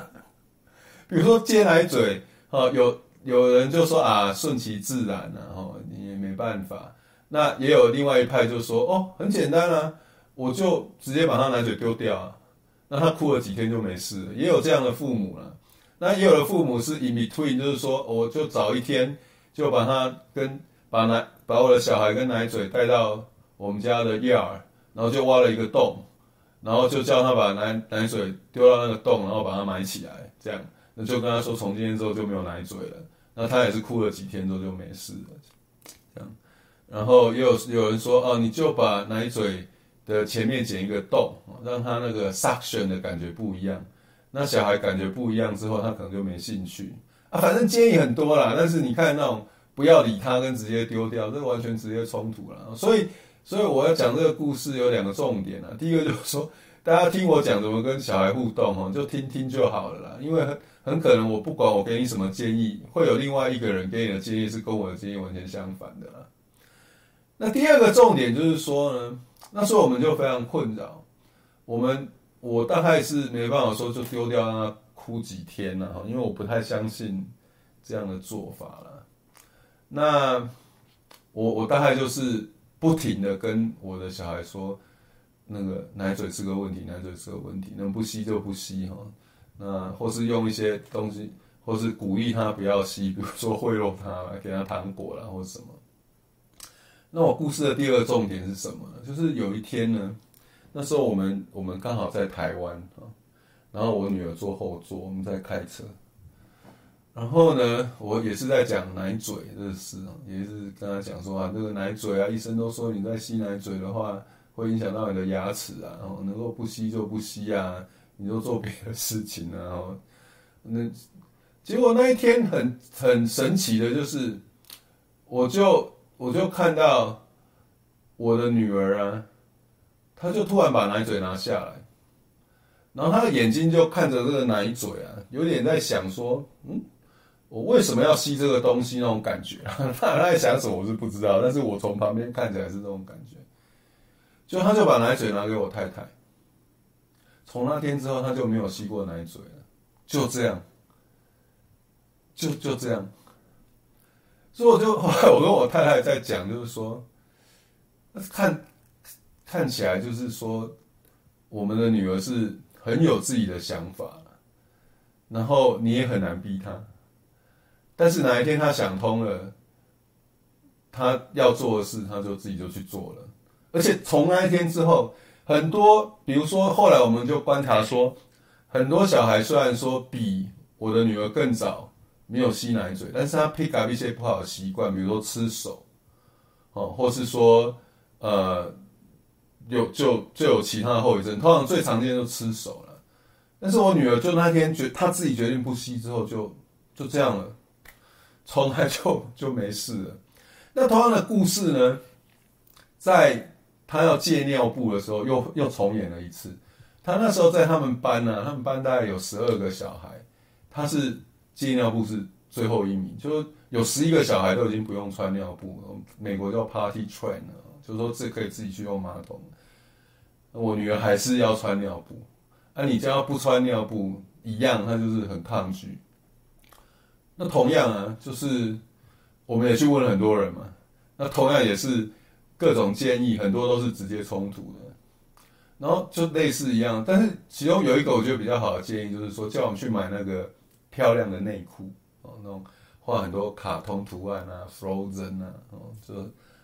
比如说接奶嘴，有有人就说啊，顺其自然，然后你也没办法。那也有另外一派就说，哦，很简单啊，我就直接把他奶嘴丢掉啊。那他哭了几天就没事了。也有这样的父母了。那也有的父母是 in between，就是说，我就早一天就把他跟把奶把我的小孩跟奶嘴带到我们家的 yard，然后就挖了一个洞，然后就叫他把奶奶嘴丢到那个洞，然后把它埋起来，这样，那就跟他说，从今天之后就没有奶嘴了。那他也是哭了几天之后就没事了，这样。然后也有有人说，哦，你就把奶嘴的前面剪一个洞，让他那个 suction 的感觉不一样。那小孩感觉不一样之后，他可能就没兴趣啊。反正建议很多啦，但是你看那种不要理他跟直接丢掉，这完全直接冲突了。所以，所以我要讲这个故事有两个重点啊。第一个就是说，大家听我讲怎么跟小孩互动哦，就听听就好了啦，因为。很很可能我不管我给你什么建议，会有另外一个人给你的建议是跟我的建议完全相反的啦。那第二个重点就是说呢，那时候我们就非常困扰，我们我大概是没办法说就丢掉让他哭几天了哈，因为我不太相信这样的做法了。那我我大概就是不停的跟我的小孩说，那个奶嘴是个问题，奶嘴是个问题，能不吸就不吸哈。那或是用一些东西，或是鼓励他不要吸，比如说贿赂他，给他糖果啦，或者什么。那我故事的第二个重点是什么呢？就是有一天呢，那时候我们我们刚好在台湾啊，然后我女儿坐后座，我们在开车，然后呢，我也是在讲奶嘴这个事，也是跟他讲说啊，这个奶嘴啊，医生都说你在吸奶嘴的话，会影响到你的牙齿啊，然后能够不吸就不吸啊。你就做别的事情啊，然后那结果那一天很很神奇的，就是我就我就看到我的女儿啊，她就突然把奶嘴拿下来，然后她的眼睛就看着这个奶嘴啊，有点在想说，嗯，我为什么要吸这个东西那种感觉 他？在想什么我是不知道，但是我从旁边看起来是这种感觉，就他就把奶嘴拿给我太太。从那天之后，他就没有吸过奶嘴了，就这样，就就这样。所以我就后 来我跟我太太在讲，就是说，看看起来就是说，我们的女儿是很有自己的想法，然后你也很难逼她。但是哪一天他想通了，他要做的事，他就自己就去做了。而且从那一天之后。很多，比如说，后来我们就观察说，很多小孩虽然说比我的女儿更早没有吸奶嘴，但是他 pick up 一些不好的习惯，比如说吃手，哦，或是说，呃，有就就有其他的后遗症。通常最常见就吃手了。但是我女儿就那天决她自己决定不吸之后，就就这样了，从来就就没事了。那同样的故事呢，在。他要戒尿布的时候又，又重演了一次。他那时候在他们班呢、啊，他们班大概有十二个小孩，他是戒尿布是最后一名，就有十一个小孩都已经不用穿尿布了。美国叫 Party Train 啊，就是说这可以自己去用马桶。我女儿还是要穿尿布，啊，你只要不穿尿布一样，她就是很抗拒。那同样啊，就是我们也去问了很多人嘛，那同样也是。各种建议很多都是直接冲突的，然后就类似一样，但是其中有一个我觉得比较好的建议，就是说叫我们去买那个漂亮的内裤哦，那种画很多卡通图案啊，Frozen 啊，哦，就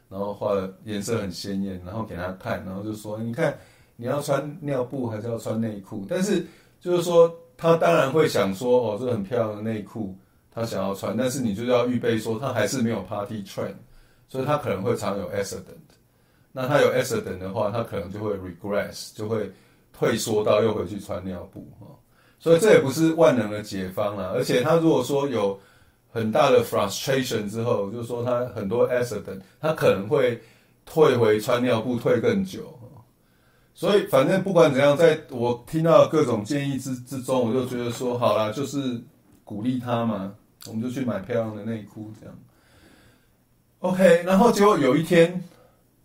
然后画的颜色很鲜艳，然后给他看，然后就说你看你要穿尿布还是要穿内裤？但是就是说他当然会想说哦，这很漂亮的内裤他想要穿，但是你就要预备说他还是没有 Party Train。所以他可能会常有 accident，那他有 accident 的话，他可能就会 regress，就会退缩到又回去穿尿布哈。所以这也不是万能的解方啦。而且他如果说有很大的 frustration 之后，就是说他很多 accident，他可能会退回穿尿布退更久。所以反正不管怎样，在我听到各种建议之之中，我就觉得说好啦，就是鼓励他嘛，我们就去买漂亮的内裤这样。OK，然后结果有一天，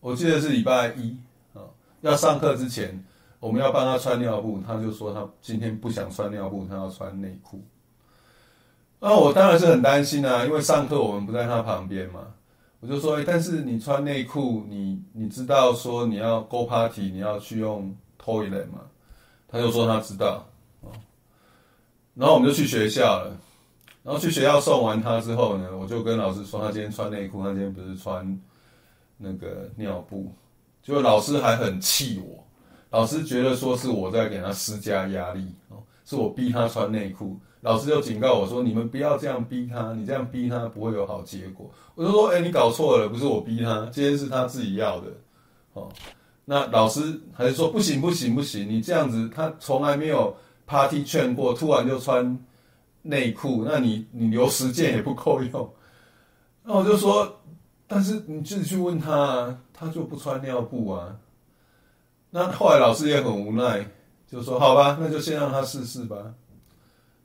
我记得是礼拜一啊，要上课之前，我们要帮他穿尿布，他就说他今天不想穿尿布，他要穿内裤。那我当然是很担心啊，因为上课我们不在他旁边嘛，我就说，但是你穿内裤，你你知道说你要 go party，你要去用 toilet 吗？他就说他知道，然后我们就去学校了，然后去学校送完他之后呢，我就跟老师说，他今天穿内裤，他今天不是穿那个尿布，结果老师还很气我，老师觉得说是我在给他施加压力，哦，是我逼他穿内裤。老师就警告我说：“你们不要这样逼他，你这样逼他不会有好结果。”我就说：“哎、你搞错了，不是我逼他，今天是他自己要的。”哦，那老师还是说：“不行，不行，不行，你这样子，他从来没有 party 劝过，突然就穿内裤，那你你留十件也不够用。”那我就说：“但是你自己去问他啊，他就不穿尿布啊。”那后来老师也很无奈，就说：“好吧，那就先让他试试吧。”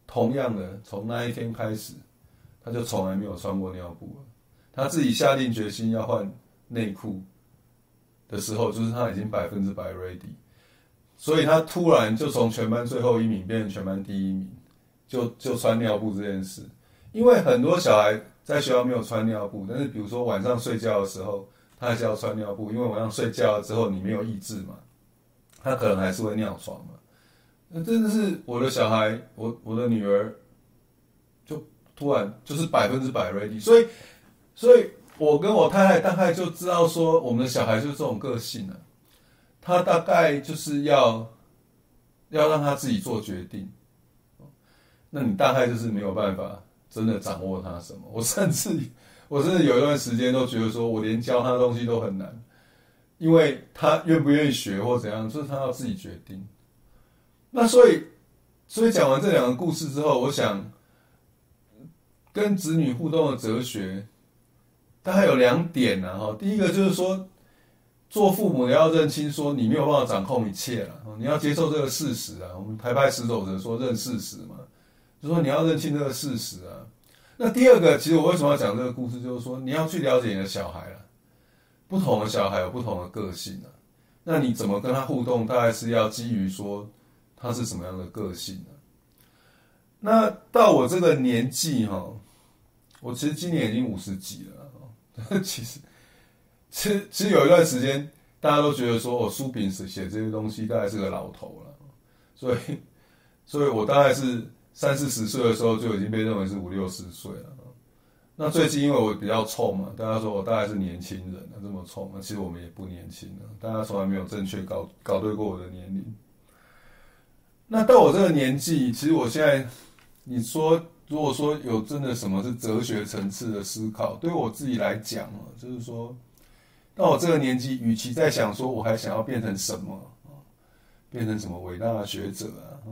同样的，从那一天开始，他就从来没有穿过尿布了。他自己下定决心要换内裤的时候，就是他已经百分之百 ready，所以他突然就从全班最后一名变成全班第一名，就就穿尿布这件事。因为很多小孩在学校没有穿尿布，但是比如说晚上睡觉的时候，他还是要穿尿布，因为晚上睡觉了之后你没有意志嘛，他可能还是会尿床嘛。那真的是我的小孩，我我的女儿，就突然就是百分之百 ready，所以，所以我跟我太太大概就知道说，我们的小孩就是这种个性了，啊，他大概就是要要让他自己做决定，那你大概就是没有办法真的掌握他什么。我甚至我甚至有一段时间都觉得说，我连教他的东西都很难，因为他愿不愿意学或怎样，就是他要自己决定。那所以，所以讲完这两个故事之后，我想跟子女互动的哲学大概有两点呢。哈，第一个就是说，做父母的要认清说你没有办法掌控一切了，你要接受这个事实啊。我们台派十走者说认事实嘛，就说你要认清这个事实啊。那第二个，其实我为什么要讲这个故事，就是说你要去了解你的小孩了，不同的小孩有不同的个性啊。那你怎么跟他互动，大概是要基于说。他是什么样的个性呢？那到我这个年纪哈，我其实今年已经五十几了。其实，其实有一段时间，大家都觉得说我书评写写这些东西，大概是个老头了。所以，所以我大概是三四十岁的时候就已经被认为是五六十岁了。那最近因为我比较臭嘛，大家说我大概是年轻人了，这么臭，那其实我们也不年轻了。大家从来没有正确搞搞对过我的年龄。那到我这个年纪，其实我现在，你说如果说有真的什么是哲学层次的思考，对我自己来讲啊，就是说，到我这个年纪，与其在想说我还想要变成什么啊，变成什么伟大的学者啊，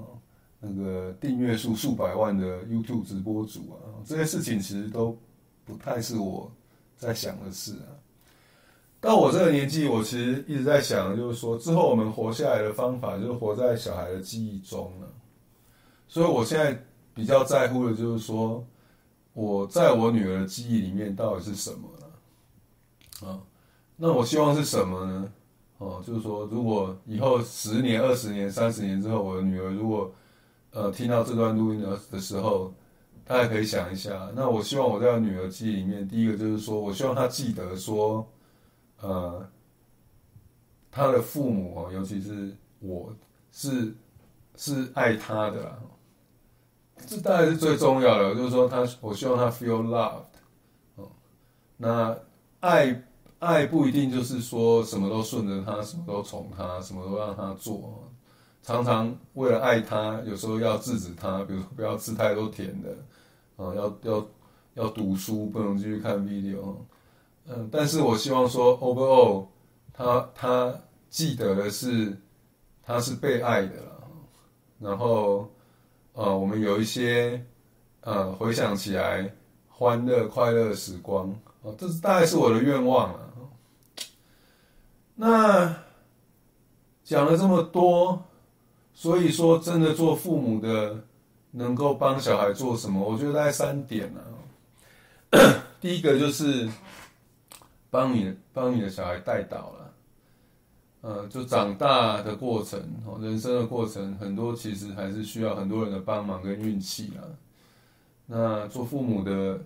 那个订阅数数百万的 YouTube 直播主啊，这些事情其实都不太是我在想的事啊。到我这个年纪，我其实一直在想，就是说之后我们活下来的方法，就是活在小孩的记忆中了。所以我现在比较在乎的，就是说我在我女儿的记忆里面到底是什么了。啊，那我希望是什么呢？哦，就是说，如果以后十年、二十年、三十年之后，我的女儿如果呃听到这段录音的的时候，大家可以想一下。那我希望我在女儿记忆里面，第一个就是说我希望她记得说。呃，她的父母哦，尤其是我是是爱她的啦，这大概是最重要的。就是说他，他我希望他 feel loved 哦。那爱爱不一定就是说什么都顺着他，什么都宠他，什么都让他做。常常为了爱他，有时候要制止他，比如说不要吃太多甜的，啊，要要要读书，不能继续看 video。嗯，但是我希望说，overall，他他记得的是，他是被爱的了。然后，呃，我们有一些，呃，回想起来欢乐快乐时光，哦，这是大概是我的愿望了。那讲了这么多，所以说真的做父母的，能够帮小孩做什么？我觉得大概三点啊。第一个就是。帮你帮你的小孩带导了，呃，就长大的过程，人生的过程，很多其实还是需要很多人的帮忙跟运气啊。那做父母的，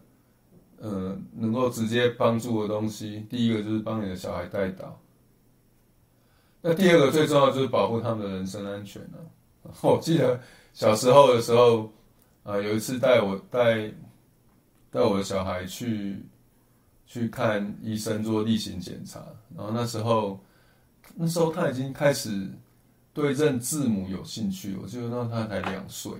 呃，能够直接帮助的东西，第一个就是帮你的小孩带导。那第二个最重要就是保护他们的人身安全了。我记得小时候的时候，啊、有一次带我带带我的小孩去去看医生做例行检查，然后那时候那时候他已经开始对认字母有兴趣，我记得那他才两岁。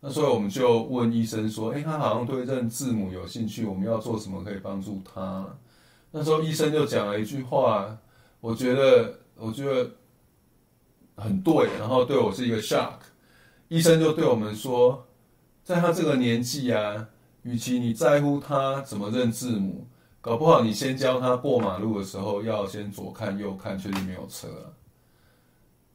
那所以我们就问医生说：“哎、他好像对认字母有兴趣，我们要做什么可以帮助他？”那时候医生就讲了一句话，我觉得我觉得很对，然后对我是一个 shock。医生就对我们说，在他这个年纪啊，与其你在乎他怎么认字母，搞不好你先教他过马路的时候要先左看右看，确定没有车。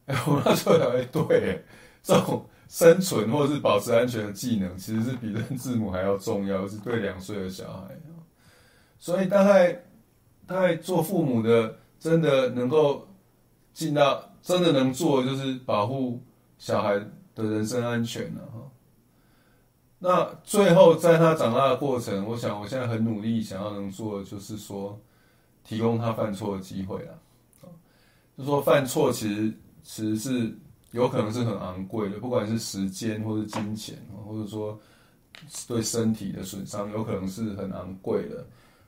哎、我那时候以为对，这种。生存或是保持安全的技能，其实是比认字母还要重要，是对两岁的小孩。所以大概大概做父母的，真的能够尽到，真的能做，就是保护小孩的人身安全了哈。那最后在他长大的过程，我想我现在很努力，想要能做的就是说，提供他犯错的机会了。就说犯错其实其实是。有可能是很昂贵的，不管是时间或是金钱，或者说对身体的损伤，有可能是很昂贵的。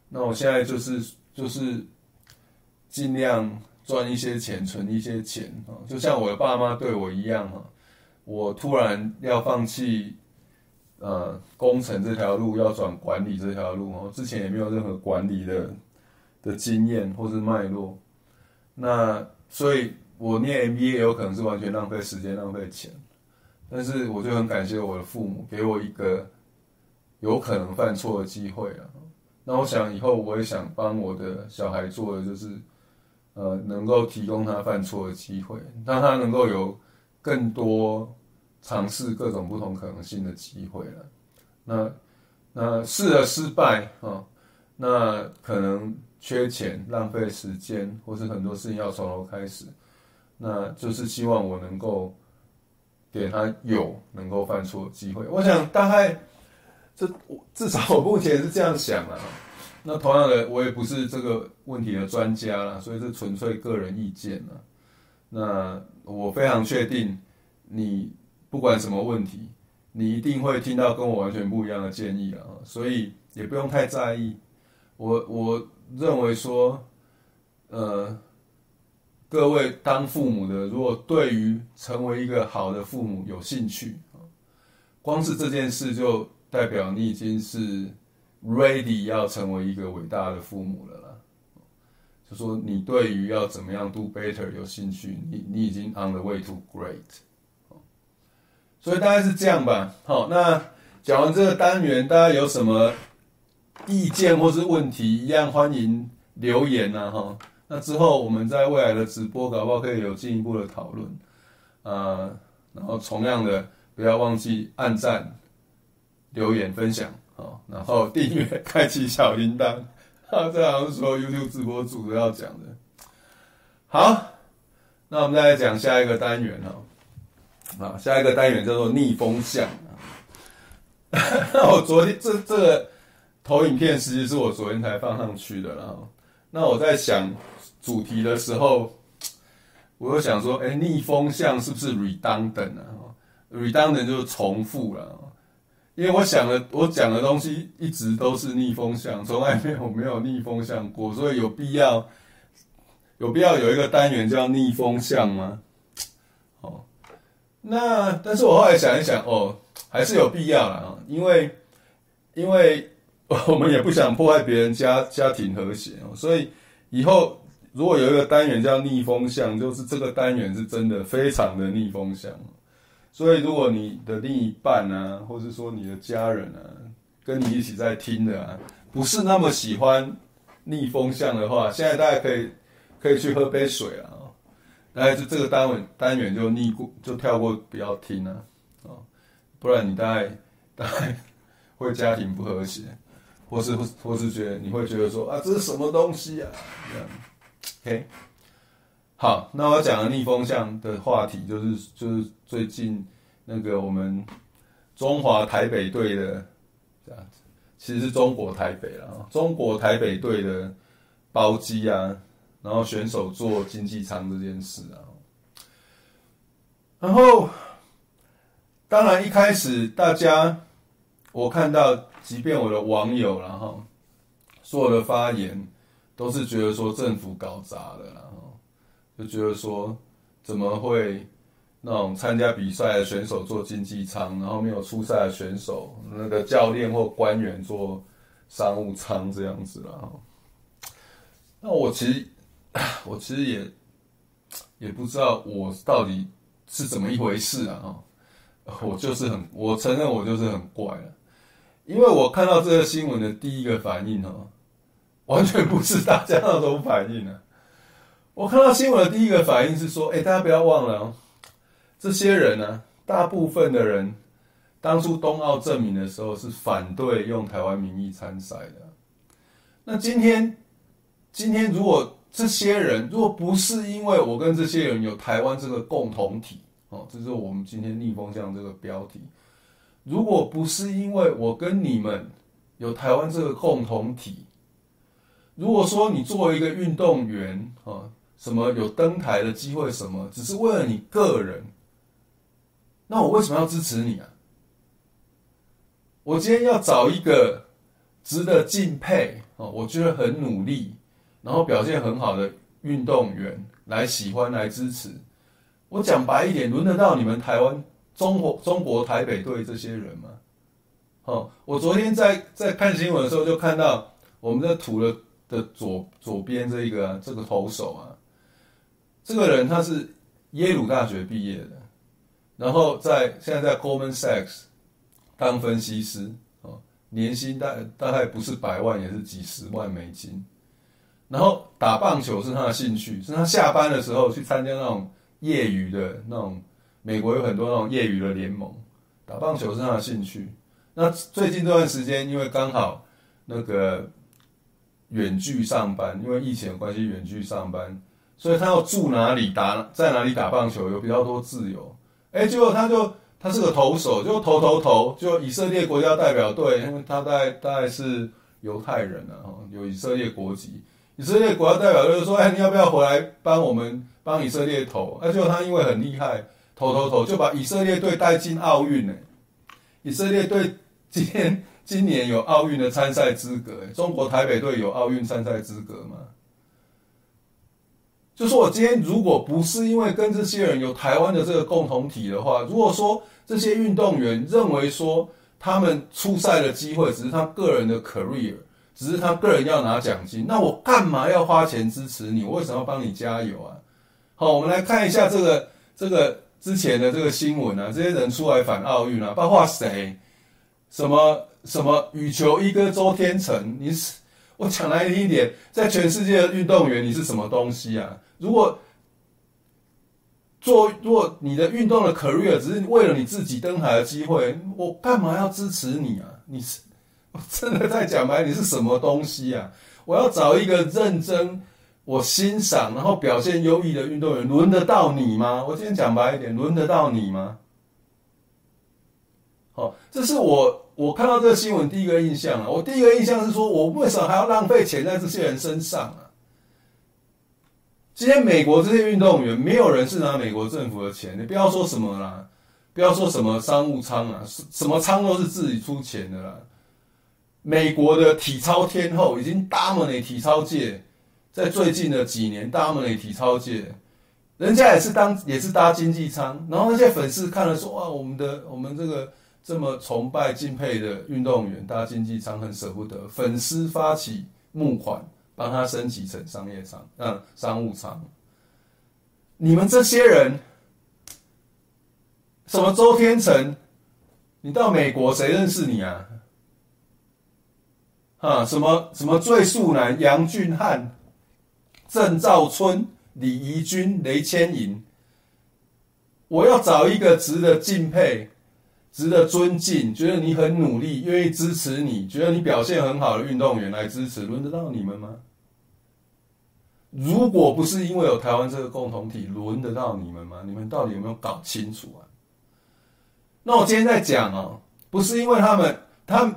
那我现在就是就是尽量赚一些钱，存一些钱啊，就像我的爸妈对我一样哈。我突然要放弃呃工程这条路，要转管理这条路哦，之前也没有任何管理的的经验或是脉络，那所以。我念 MBA 也有可能是完全浪费时间、浪费钱，但是我就很感谢我的父母给我一个有可能犯错的机会啊。那我想以后我也想帮我的小孩做的就是，呃，能够提供他犯错的机会，让他能够有更多尝试各种不同可能性的机会了。那那试了失败啊，那可能缺钱、浪费时间，或是很多事情要从头开始。那就是希望我能够给他有能够犯错的机会。我想大概这至少我目前是这样想啊。那同样的，我也不是这个问题的专家啦，所以是纯粹个人意见啦。那我非常确定，你不管什么问题，你一定会听到跟我完全不一样的建议啊。所以也不用太在意。我我认为说，呃。各位当父母的，如果对于成为一个好的父母有兴趣，光是这件事就代表你已经是 ready 要成为一个伟大的父母了啦。就说你对于要怎么样 do better 有兴趣，你你已经 on the way to great。所以大概是这样吧。好，那讲完这个单元，大家有什么意见或是问题，一样欢迎留言呐，哈。那之后，我们在未来的直播，搞不好可以有进一步的讨论，呃，然后同样的，不要忘记按赞、留言、分享，哦，然后订阅、开启小铃铛，啊，这好像是所有 YouTube 直播主都要讲的。好，那我们再来讲下一个单元哦，啊，下一个单元叫做逆风向。那 我昨天这这个投影片，实际是我昨天才放上去的，然后，那我在想。主题的时候，我又想说，哎、逆风向是不是 redundant 啊？redundant 就是重复了，因为我想的，我讲的东西一直都是逆风向，从来没有没有逆风向过，所以有必要有必要有一个单元叫逆风向吗？哦，那但是我后来想一想，哦，还是有必要了，因为因为我们也不想破坏别人家家庭和谐哦，所以以后。如果有一个单元叫逆风向，就是这个单元是真的非常的逆风向。所以，如果你的另一半啊，或是说你的家人啊，跟你一起在听的啊，不是那么喜欢逆风向的话，现在大家可以可以去喝杯水啊。大概就这个单位单元就逆过就跳过，不要听啊，哦不然你大概大概会家庭不和谐，或是或是觉得你会觉得说啊，这是什么东西啊？这样。OK，好，那我讲的逆风向的话题就是就是最近那个我们中华台北队的这样子其实是中国台北了，中国台北队的包机啊，然后选手坐经济舱这件事啊，然后当然一开始大家我看到，即便我的网友然后所有的发言都是觉得说政府搞砸了，然后就觉得说怎么会？那种参加比赛的选手坐经济舱，然后没有出赛的选手，那个教练或官员坐商务舱这样子啦。那我其实，我其实也也不知道我到底是怎么一回事啊。我就是很，我承认我就是很怪了，因为我看到这个新闻的第一个反应哈，完全不是大家那种反应啊。我看到新闻的第一个反应是说，哎，大家不要忘了。这些人呢，大部分的人当初冬奥证明的时候是反对用台湾名义参赛的。那今天，今天如果这些人如果不是因为我跟这些人有台湾这个共同体，哦，这是我们今天逆风向这个标题。如果不是因为我跟你们有台湾这个共同体，如果说你作为一个运动员啊，什么有登台的机会，什么只是为了你个人。那我为什么要支持你啊？我今天要找一个值得敬佩哦，我觉得很努力，然后表现很好的运动员来喜欢来支持。我讲白一点，轮得到你们台湾中国中国台北队这些人吗？哦，我昨天在在看新闻的时候就看到我们的图的的左左边这一个，这个投手啊，这个人他是耶鲁大学毕业的。然后在现在在 Goldman Sachs 当分析师哦，年薪大大概不是百万也是几十万美金。然后打棒球是他的兴趣，是他下班的时候去参加那种业余的那种，美国有很多那种业余的联盟，打棒球是他的兴趣。那最近这段时间，因为刚好那个远距上班，因为疫情的关系远距上班，所以他要住哪里打在哪里打棒球，有比较多自由。哎，结果他就他是个投手，就投投投，就以色列国家代表队，因为他大概大概是犹太人啊，有以色列国籍。以色列国家代表队说：“哎，你要不要回来帮我们帮以色列投？”哎，结果他因为很厉害，投投投就把以色列队带进奥运呢。以色列队今天今年有奥运的参赛资格，中国台北队有奥运参赛资格吗？就说我今天如果不是因为跟这些人有台湾的这个共同体的话，如果说这些运动员认为说他们出赛的机会只是他个人的 career，只是他个人要拿奖金，那我干嘛要花钱支持你？我为什么要帮你加油啊？好，我们来看一下这个这个之前的这个新闻啊，这些人出来反奥运啊，包括谁？什么什么羽球一哥周天成？你是我讲来听一点，在全世界的运动员，你是什么东西啊？如果做，如果你的运动的 career 只是为了你自己登台的机会，我干嘛要支持你啊？你是我真的在讲白，你是什么东西啊？我要找一个认真、我欣赏，然后表现优异的运动员，轮得到你吗？我今天讲白一点，轮得到你吗？好，这是我我看到这个新闻第一个印象啊。我第一个印象是说，我为什么还要浪费钱在这些人身上啊？今天美国这些运动员，没有人是拿美国政府的钱。你不要说什么啦，不要说什么商务舱啊，什么舱都是自己出钱的啦。美国的体操天后已经 dominate 体操界，在最近的几年 dominate 体操界，人家也是当也是搭经济舱，然后那些粉丝看了说哇，我们的我们这个这么崇拜敬佩的运动员搭经济舱很舍不得，粉丝发起募款。帮他升级成商业舱，嗯，商务舱。你们这些人，什么周天成，你到美国谁认识你啊？啊，什么什么最速男杨俊汉、郑兆春、李怡君、雷千莹，我要找一个值得敬佩、值得尊敬、觉得你很努力、愿意支持你、觉得你表现很好的运动员来支持，轮得到你们吗？如果不是因为有台湾这个共同体，轮得到你们吗？你们到底有没有搞清楚啊？那我今天在讲哦，不是因为他们，他们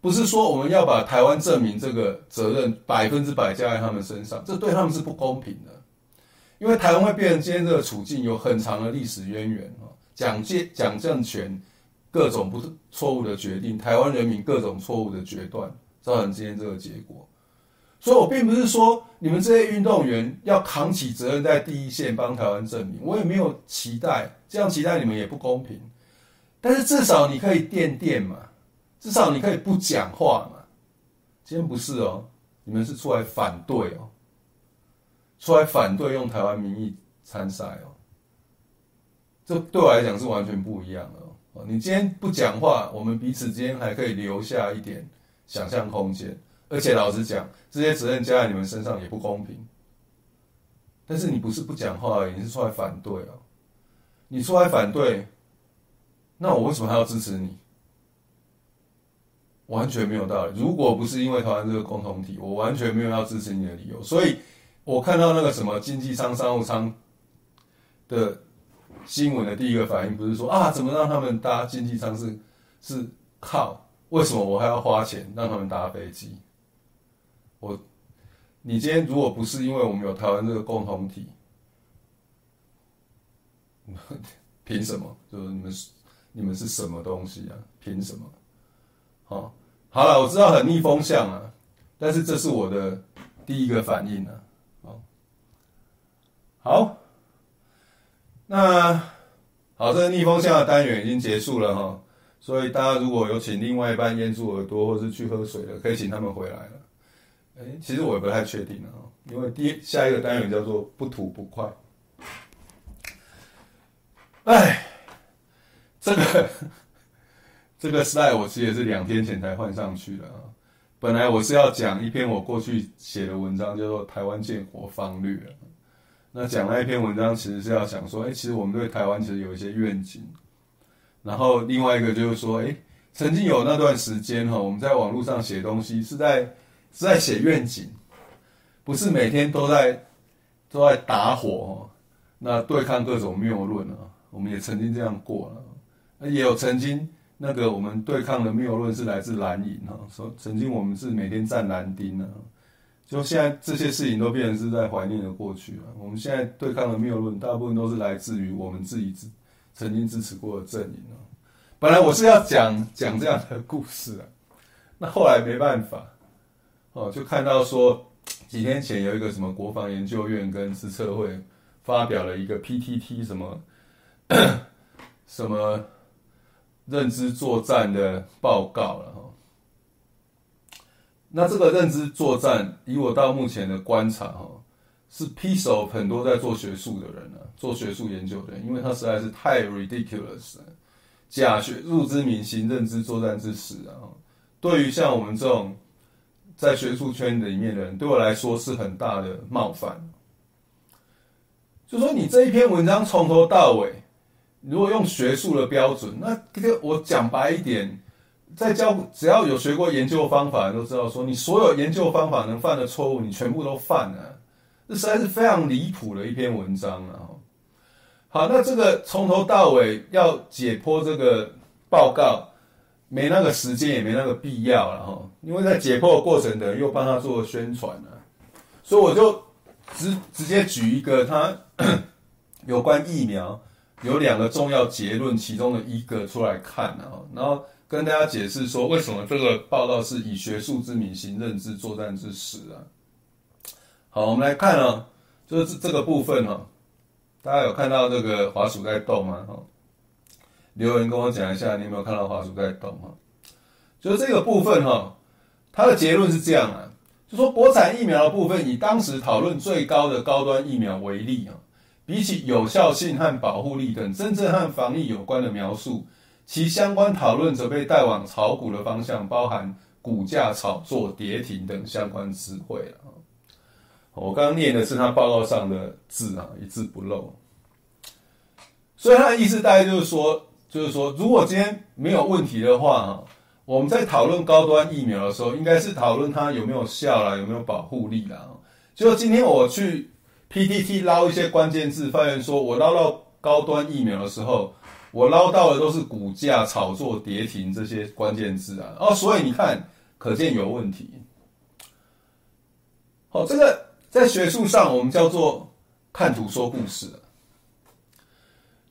不是说我们要把台湾证明这个责任百分之百加在他们身上，这对他们是不公平的。因为台湾会变成今天这个处境，有很长的历史渊源啊，蒋介蒋政权各种不是错误的决定，台湾人民各种错误的决断，造成今天这个结果。所以我并不是说你们这些运动员要扛起责任在第一线帮台湾证明，我也没有期待，这样期待你们也不公平。但是至少你可以垫垫嘛。至少你可以不讲话嘛？今天不是哦，你们是出来反对哦，出来反对用台湾名义参赛哦，这对我来讲是完全不一样的哦。你今天不讲话，我们彼此之间还可以留下一点想象空间。而且老实讲，这些责任加在你们身上也不公平。但是你不是不讲话，你是出来反对哦。你出来反对，那我为什么还要支持你？完全没有道理。如果不是因为台湾这个共同体，我完全没有要支持你的理由。所以，我看到那个什么经济舱、商务舱的新闻的第一个反应，不是说啊，怎么让他们搭经济舱是是靠？为什么我还要花钱让他们搭飞机？我，你今天如果不是因为我们有台湾这个共同体，凭什么？就是你们是你们是什么东西啊？凭什么？好。好了，我知道很逆风向啊，但是这是我的第一个反应啊。好，好，那好，这个逆风向的单元已经结束了哈，所以大家如果有请另外一半腌住耳朵或是去喝水的，可以请他们回来了。哎，其实我也不太确定啊，因为第下一个单元叫做不吐不快。哎，这个。这个 slide 我其实也是两天前才换上去的啊。本来我是要讲一篇我过去写的文章，叫做《台湾建国方略》。那讲那一篇文章，其实是要讲说，哎，其实我们对台湾其实有一些愿景。然后另外一个就是说，哎，曾经有那段时间哈，我们在网络上写东西是在是在写愿景，不是每天都在都在打火，那对抗各种谬论啊。我们也曾经这样过了，那也有曾经。那个我们对抗的谬论是来自蓝营哈，说曾经我们是每天站蓝丁呢，就现在这些事情都变成是在怀念的过去了。我们现在对抗的谬论大部分都是来自于我们自己曾经支持过的阵营啊。本来我是要讲讲这样的故事啊，那后来没办法哦，就看到说几天前有一个什么国防研究院跟资策会发表了一个 PTT 什么什么。认知作战的报告了哈，那这个认知作战，以我到目前的观察哈，是 piece of 很多在做学术的人啊，做学术研究的人，因为他实在是太 ridiculous 了，假学入之名行认知作战之时啊，对于像我们这种在学术圈里面的人，对我来说是很大的冒犯。就说你这一篇文章从头到尾。如果用学术的标准，那这个我讲白一点，在教只要有学过研究方法都知道，说你所有研究方法能犯的错误，你全部都犯了，这实在是非常离谱的一篇文章啊！好，那这个从头到尾要解剖这个报告，没那个时间，也没那个必要了哈，因为在解剖的过程的又帮他做宣传了，所以我就直直接举一个他 有关疫苗。有两个重要结论，其中的一个出来看啊，然后跟大家解释说，为什么这个报告是以学术之名行认知作战之实啊。好，我们来看啊，就是这个部分哈，大家有看到这个滑鼠在动吗？哈，留言跟我讲一下，你有没有看到滑鼠在动哈？就是这个部分哈，它的结论是这样啊，就说国产疫苗的部分，以当时讨论最高的高端疫苗为例啊。比起有效性和保护力等真正和防疫有关的描述，其相关讨论则被带往炒股的方向，包含股价炒作、跌停等相关词汇了。我刚刚念的是他报告上的字啊，一字不漏。所以他的意思大概就是说，就是说，如果今天没有问题的话，我们在讨论高端疫苗的时候，应该是讨论它有没有效啦，有没有保护力啦。就今天我去。PTT 捞一些关键字，发现说我捞到高端疫苗的时候，我捞到的都是股价炒作跌停这些关键字啊，哦，所以你看，可见有问题。好，这个在学术上我们叫做看图说故事。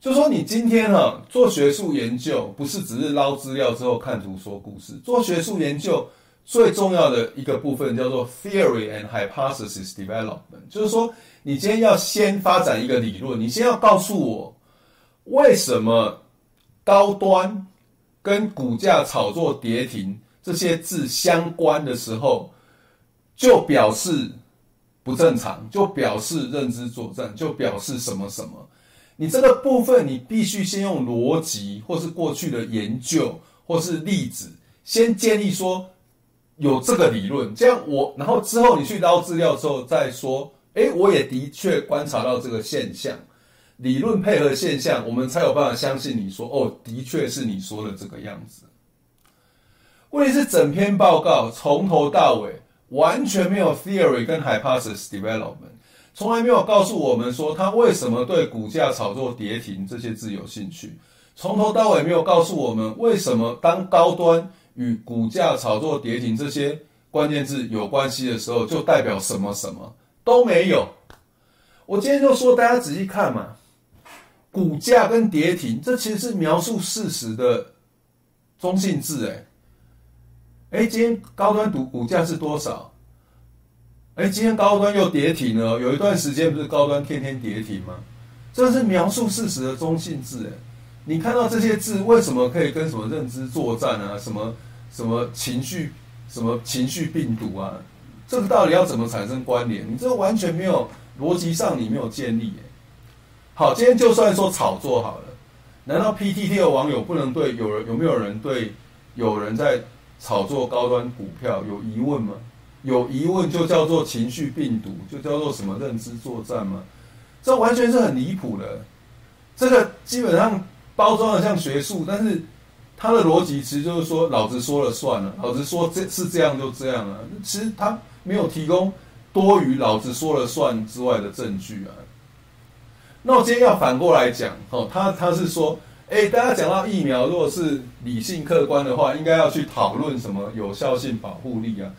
就说你今天哈、啊、做学术研究，不是只是捞资料之后看图说故事。做学术研究最重要的一个部分叫做 theory and hypothesis development，就是说你今天要先发展一个理论，你先要告诉我为什么高端跟股价炒作跌停这些字相关的时候，就表示不正常，就表示认知作战，就表示什么什么。你这个部分，你必须先用逻辑，或是过去的研究，或是例子，先建立说有这个理论，这样我，然后之后你去捞资料之后再说，诶，我也的确观察到这个现象，理论配合现象，我们才有办法相信你说，哦，的确是你说的这个样子。问题是整篇报告从头到尾完全没有 theory 跟 hypothesis development。从来没有告诉我们说他为什么对股价炒作跌停这些字有兴趣，从头到尾没有告诉我们为什么当高端与股价炒作跌停这些关键字有关系的时候，就代表什么什么都没有。我今天就说大家仔细看嘛，股价跟跌停，这其实是描述事实的中性字，诶，诶，今天高端股股价是多少？哎，今天高端又跌停了。有一段时间不是高端天天跌停吗？这是描述事实的中性字。哎，你看到这些字，为什么可以跟什么认知作战啊？什么什么情绪，什么情绪病毒啊？这个到底要怎么产生关联？你这完全没有逻辑上你没有建立。好，今天就算说炒作好了，难道 PTT 的网友不能对有人有没有人对有人在炒作高端股票有疑问吗？有疑问就叫做情绪病毒，就叫做什么认知作战吗？这完全是很离谱的。这个基本上包装的像学术，但是它的逻辑其实就是说，老子说了算了，老子说这是这样就这样了。其实他没有提供多于老子说了算之外的证据啊。那我今天要反过来讲，哦，他他是说，哎，大家讲到疫苗，如果是理性客观的话，应该要去讨论什么有效性、保护力啊。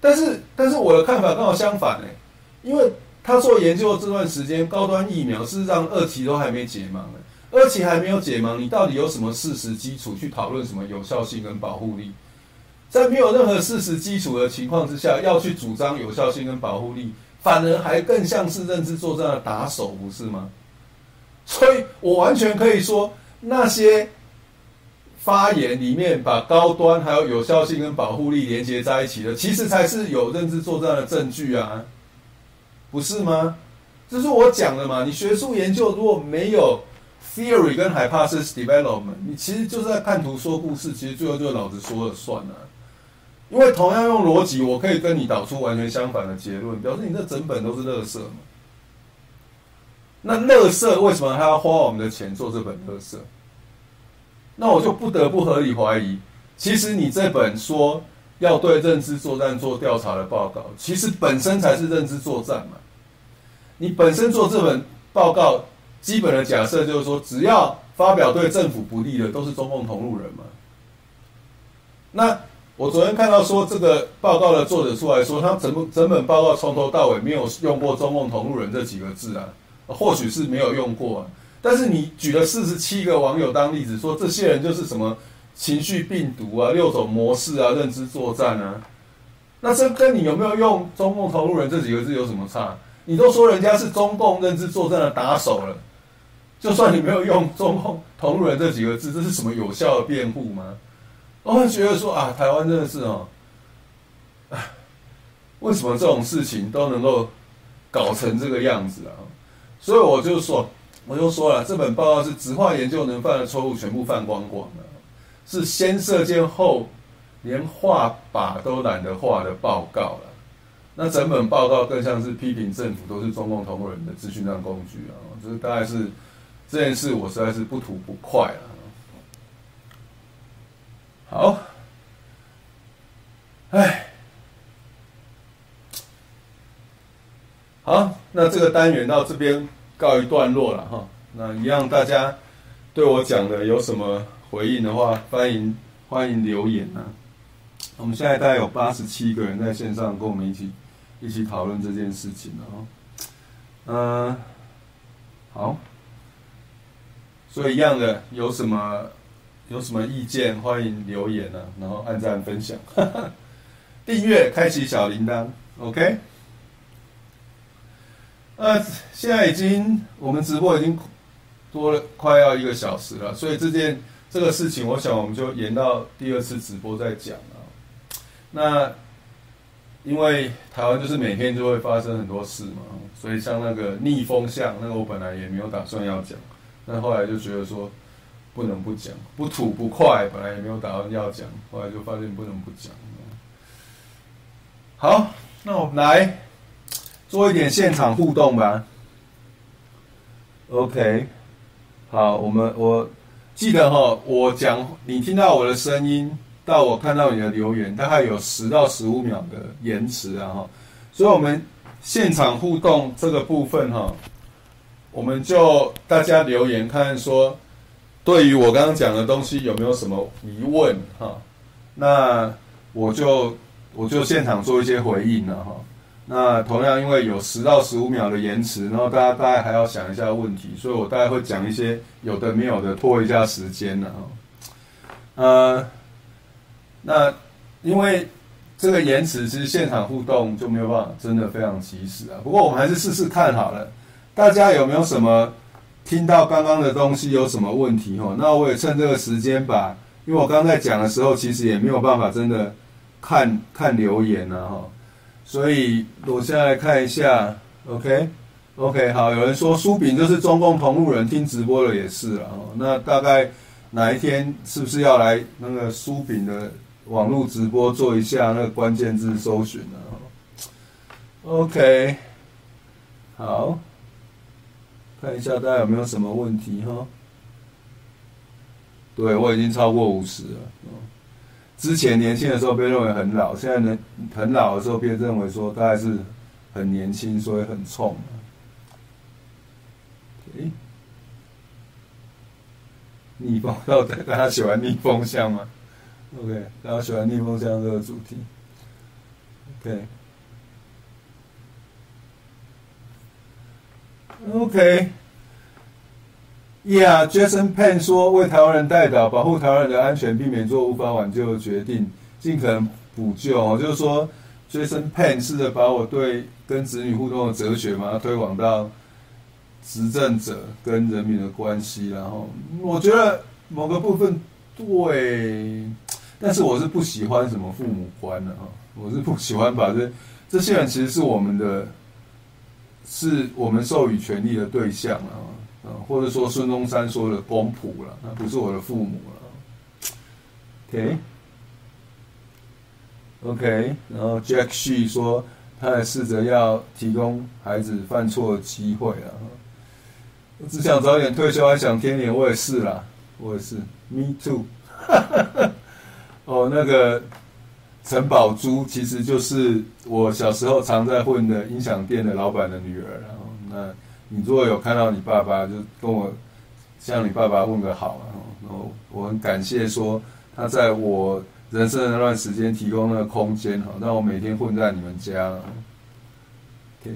但是，但是我的看法刚好相反哎，因为他做研究的这段时间，高端疫苗事实上二期都还没解盲呢，二期还没有解盲，你到底有什么事实基础去讨论什么有效性跟保护力？在没有任何事实基础的情况之下，要去主张有效性跟保护力，反而还更像是认知作战的打手，不是吗？所以我完全可以说那些。发言里面把高端还有有效性跟保护力连接在一起的，其实才是有认知作战的证据啊，不是吗？这是我讲的嘛。你学术研究如果没有 theory 跟 hypothesis development，你其实就是在看图说故事，其实最后就老子说了算了。因为同样用逻辑，我可以跟你导出完全相反的结论，表示你这整本都是垃圾嘛。那垃圾为什么还要花我们的钱做这本垃圾？那我就不得不合理怀疑，其实你这本说要对认知作战做调查的报告，其实本身才是认知作战嘛。你本身做这本报告，基本的假设就是说，只要发表对政府不利的，都是中共同路人嘛。那我昨天看到说，这个报告的作者出来说，他整本整本报告从头到尾没有用过“中共同路人”这几个字啊，或许是没有用过啊。但是你举了四十七个网友当例子，说这些人就是什么情绪病毒啊、六种模式啊、认知作战啊，那这跟你有没有用“中共同路人”这几个字有什么差？你都说人家是中共认知作战的打手了，就算你没有用“中共同路人”这几个字，这是什么有效的辩护吗？我会觉得说啊，台湾真的是哦，为什么这种事情都能够搞成这个样子啊？所以我就说。我就说了，这本报告是质化研究能犯的错误全部犯光光了，是先射箭后连画靶都懒得画的报告了。那整本报告更像是批评政府都是中共同路人的资讯战工具啊！这大概是这件事，我实在是不吐不快了。好，哎，好，那这个单元到这边。告一段落了哈，那一样大家对我讲的有什么回应的话，欢迎欢迎留言啊。我们现在大概有八十七个人在线上跟我们一起一起讨论这件事情了啊。嗯，好。所以一样的，有什么有什么意见，欢迎留言啊，然后按赞分享，订阅，开启小铃铛，OK。呃，现在已经我们直播已经多了快要一个小时了，所以这件这个事情，我想我们就延到第二次直播再讲啊。那因为台湾就是每天就会发生很多事嘛，所以像那个逆风向，那个我本来也没有打算要讲。但后来就觉得说不能不讲，不吐不快，本来也没有打算要讲，后来就发现不能不讲。好，那我们来做一点现场互动吧。OK，好，我们我记得哈，我讲你听到我的声音，到我看到你的留言，大概有十到十五秒的延迟啊哈，所以我们现场互动这个部分哈。我们就大家留言看看说，对于我刚刚讲的东西有没有什么疑问哈？那我就我就现场做一些回应了哈。那同样因为有十到十五秒的延迟，然后大家大概还要想一下问题，所以我大概会讲一些有的没有的，拖一下时间了哈。呃，那因为这个延迟，其实现场互动就没有办法真的非常及时啊。不过我们还是试试看好了。大家有没有什么听到刚刚的东西有什么问题？哈，那我也趁这个时间把，因为我刚才讲的时候，其实也没有办法真的看看留言了哈，所以我现在来看一下，OK，OK，、好，有人说苏炳就是中共同路人，听直播的也是了哈，那大概哪一天是不是要来那个苏炳的网络直播做一下那个关键字搜寻呢？OK，好。看一下大家有没有什么问题哈？对，我已经超过五十了。之前年轻的时候被认为很老，现在呢很老的时候被认为说大概是很年轻，所以很冲。诶，逆风，大家喜欢逆风向吗？OK，大家喜欢逆风向这个主题。OK。OK，呀，Jason Pan 说，为台湾人代表，保护台湾人的安全，避免做无法挽救的决定，尽可能补救。哦，就是说，Jason Pan 试着把我对跟子女互动的哲学，把它推广到执政者跟人民的关系。然后，我觉得某个部分对，但是我是不喜欢什么父母官的哈，我是不喜欢把这这些人其实是我们的。是我们授予权利的对象啊，啊，或者说孙中山说的公仆了，那不是我的父母了。OK，OK，然后 Jack She 说，他也试着要提供孩子犯错的机会啊。我只想早点退休，还想天年，我也是啦，我也是，Me too。哦，那个。陈宝珠其实就是我小时候常在混的音响店的老板的女儿。然后，那你如果有看到你爸爸，就跟我向你爸爸问个好。然后，我很感谢说他在我人生的那段时间提供那个空间，哈，让我每天混在你们家。OK，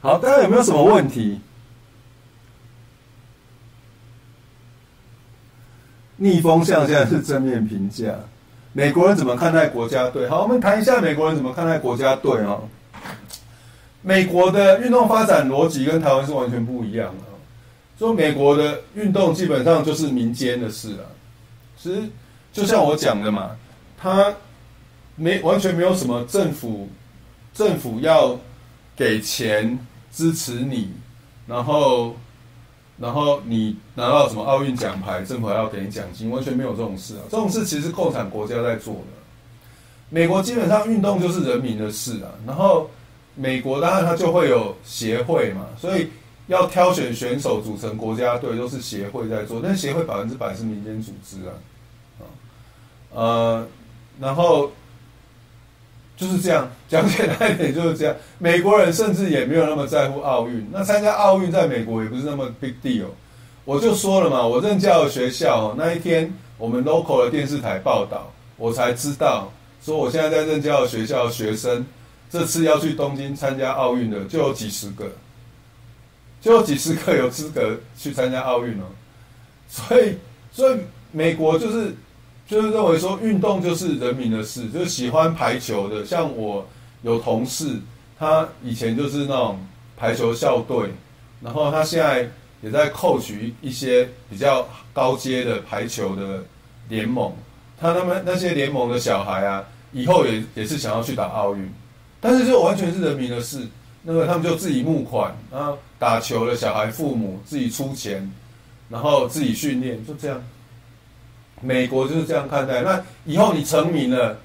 好，大家有没有什么问题？逆风向现在是正面评价，美国人怎么看待国家队？好，我们谈一下美国人怎么看待国家队啊。美国的运动发展逻辑跟台湾是完全不一样的。说美国的运动基本上就是民间的事了。其实就像我讲的嘛，他没完全没有什么政府，政府要给钱支持你，然后。然后你拿到什么奥运奖牌，政府还要给你奖金，完全没有这种事啊！这种事其实是共产国家在做的。美国基本上运动就是人民的事啊。然后美国当然它就会有协会嘛，所以要挑选选手组成国家队都是协会在做，但协会百分之百是民间组织啊。呃，然后就是这样，讲简单一点就是这样。美国人甚至也没有那么在乎奥运。那参加奥运在美国也不是那么 big deal。我就说了嘛，我任教的学校那一天，我们 local 的电视台报道，我才知道说我现在在任教的学校学生，这次要去东京参加奥运的就有几十个，就有几十个有资格去参加奥运哦。所以，所以美国就是。就是认为说运动就是人民的事，就是喜欢排球的，像我有同事，他以前就是那种排球校队，然后他现在也在扣取一些比较高阶的排球的联盟，他他们那些联盟的小孩啊，以后也也是想要去打奥运，但是就完全是人民的事，那个他们就自己募款，然后打球的小孩父母自己出钱，然后自己训练，就这样。美国就是这样看待。那以后你成名了，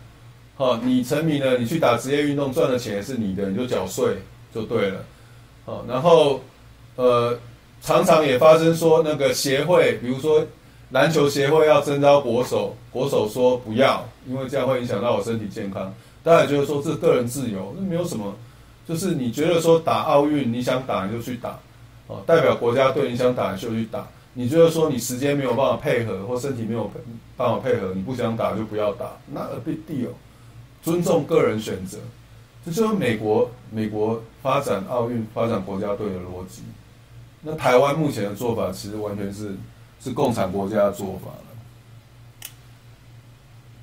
好，你成名了，你去打职业运动赚的钱也是你的，你就缴税就对了。好，然后呃，常常也发生说那个协会，比如说篮球协会要征召国手，国手说不要，因为这样会影响到我身体健康。大家觉得说这个人自由，那没有什么，就是你觉得说打奥运你想打你就去打，哦，代表国家队你想打你就去打。你就是说你时间没有办法配合，或身体没有办法配合，你不想打就不要打。那 a big deal，尊重个人选择，这就是美国美国发展奥运、发展国家队的逻辑。那台湾目前的做法其实完全是是共产国家的做法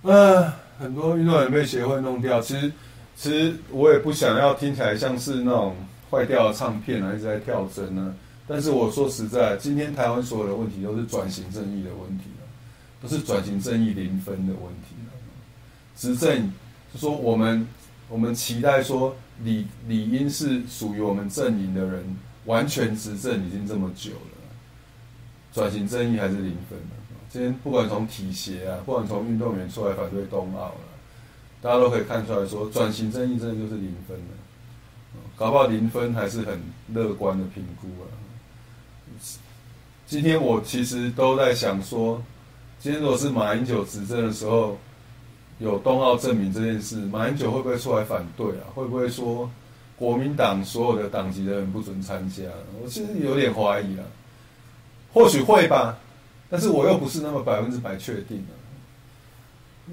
了。呃，很多运动员被协会弄掉，其实其实我也不想要听起来像是那种坏掉的唱片啊，一直在跳针呢。但是我说实在，今天台湾所有的问题都是转型正义的问题了，不是转型正义零分的问题。执政就说我们我们期待说理理应是属于我们阵营的人完全执政已经这么久了，转型正义还是零分的。今天不管从体协啊，不管从运动员出来反对冬奥了，大家都可以看出来说转型正义真的就是零分了。搞不好零分还是很乐观的评估啊。今天我其实都在想说，今天如果是马英九执政的时候，有冬奥证明这件事，马英九会不会出来反对啊？会不会说国民党所有的党籍的人不准参加？我其实有点怀疑啊，或许会吧，但是我又不是那么百分之百确定啊。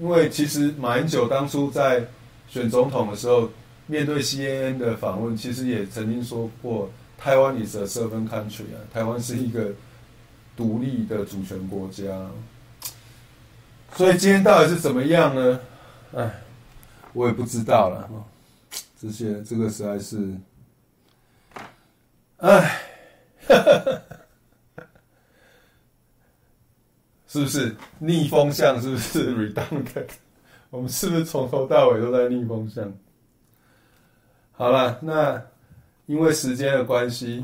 因为其实马英九当初在选总统的时候，面对 CNN 的访问，其实也曾经说过。台湾 is a seven country 啊，台湾是一个独立的主权国家，所以今天到底是怎么样呢？哎，我也不知道了。这些这个实在是，哎，是不是逆风向？是不是 redundant？我们是不是从头到尾都在逆风向？好了，那。因为时间的关系，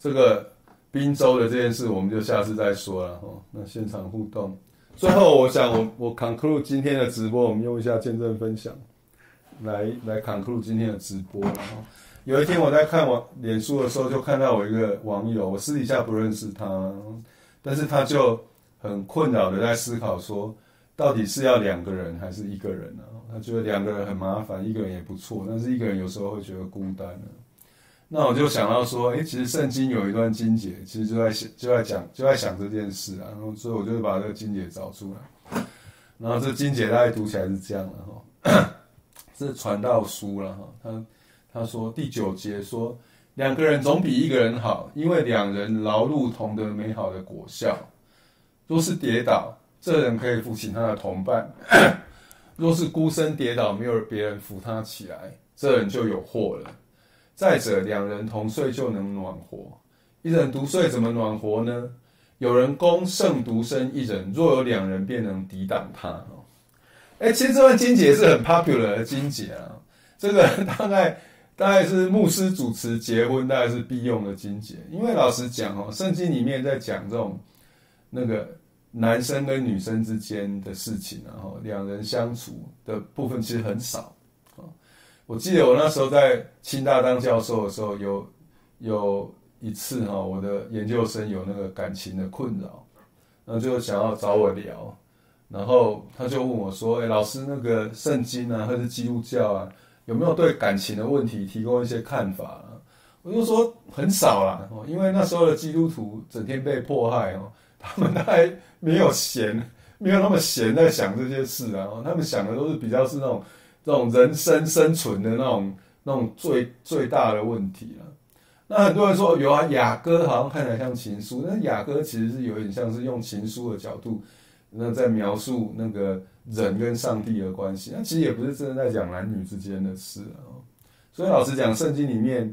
这个滨州的这件事我们就下次再说了哦。那现场互动，最后我想我我 conclude 今天的直播，我们用一下见证分享来来 conclude 今天的直播。然后有一天我在看网脸书的时候，就看到我一个网友，我私底下不认识他，但是他就很困扰的在思考说，到底是要两个人还是一个人呢？他觉得两个人很麻烦，一个人也不错，但是一个人有时候会觉得孤单呢。那我就想到说，诶，其实圣经有一段经节，其实就在想，就在讲，就在想这件事啊。然后，所以我就把这个经节找出来。然后这经节大概读起来是这样的哈，这是传道书了哈。他他说第九节说，两个人总比一个人好，因为两人劳碌同得美好的果效。若是跌倒，这人可以扶起他的同伴。若是孤身跌倒，没有别人扶他起来，这人就有祸了。再者，两人同睡就能暖和，一人独睡怎么暖和呢？有人攻胜独身一人，若有两人，便能抵挡他。哦，哎，其实这段经节是很 popular 的经节啊。这个大概大概是牧师主持结婚，大概是必用的经节。因为老实讲哦，圣经里面在讲这种那个。男生跟女生之间的事情，然后两人相处的部分其实很少。我记得我那时候在清大当教授的时候，有有一次哈，我的研究生有那个感情的困扰，然后就想要找我聊，然后他就问我说：“哎，老师，那个圣经啊，或者是基督教啊，有没有对感情的问题提供一些看法？”我就说很少啦，因为那时候的基督徒整天被迫害哦，他们还没有闲，没有那么闲在想这些事啊，他们想的都是比较是那种这种人生生存的那种那种最最大的问题了。那很多人说有啊，雅歌好像看起来像情书，那雅歌其实是有点像是用情书的角度。那在描述那个人跟上帝的关系，那其实也不是真的在讲男女之间的事啊。所以老实讲，圣经里面，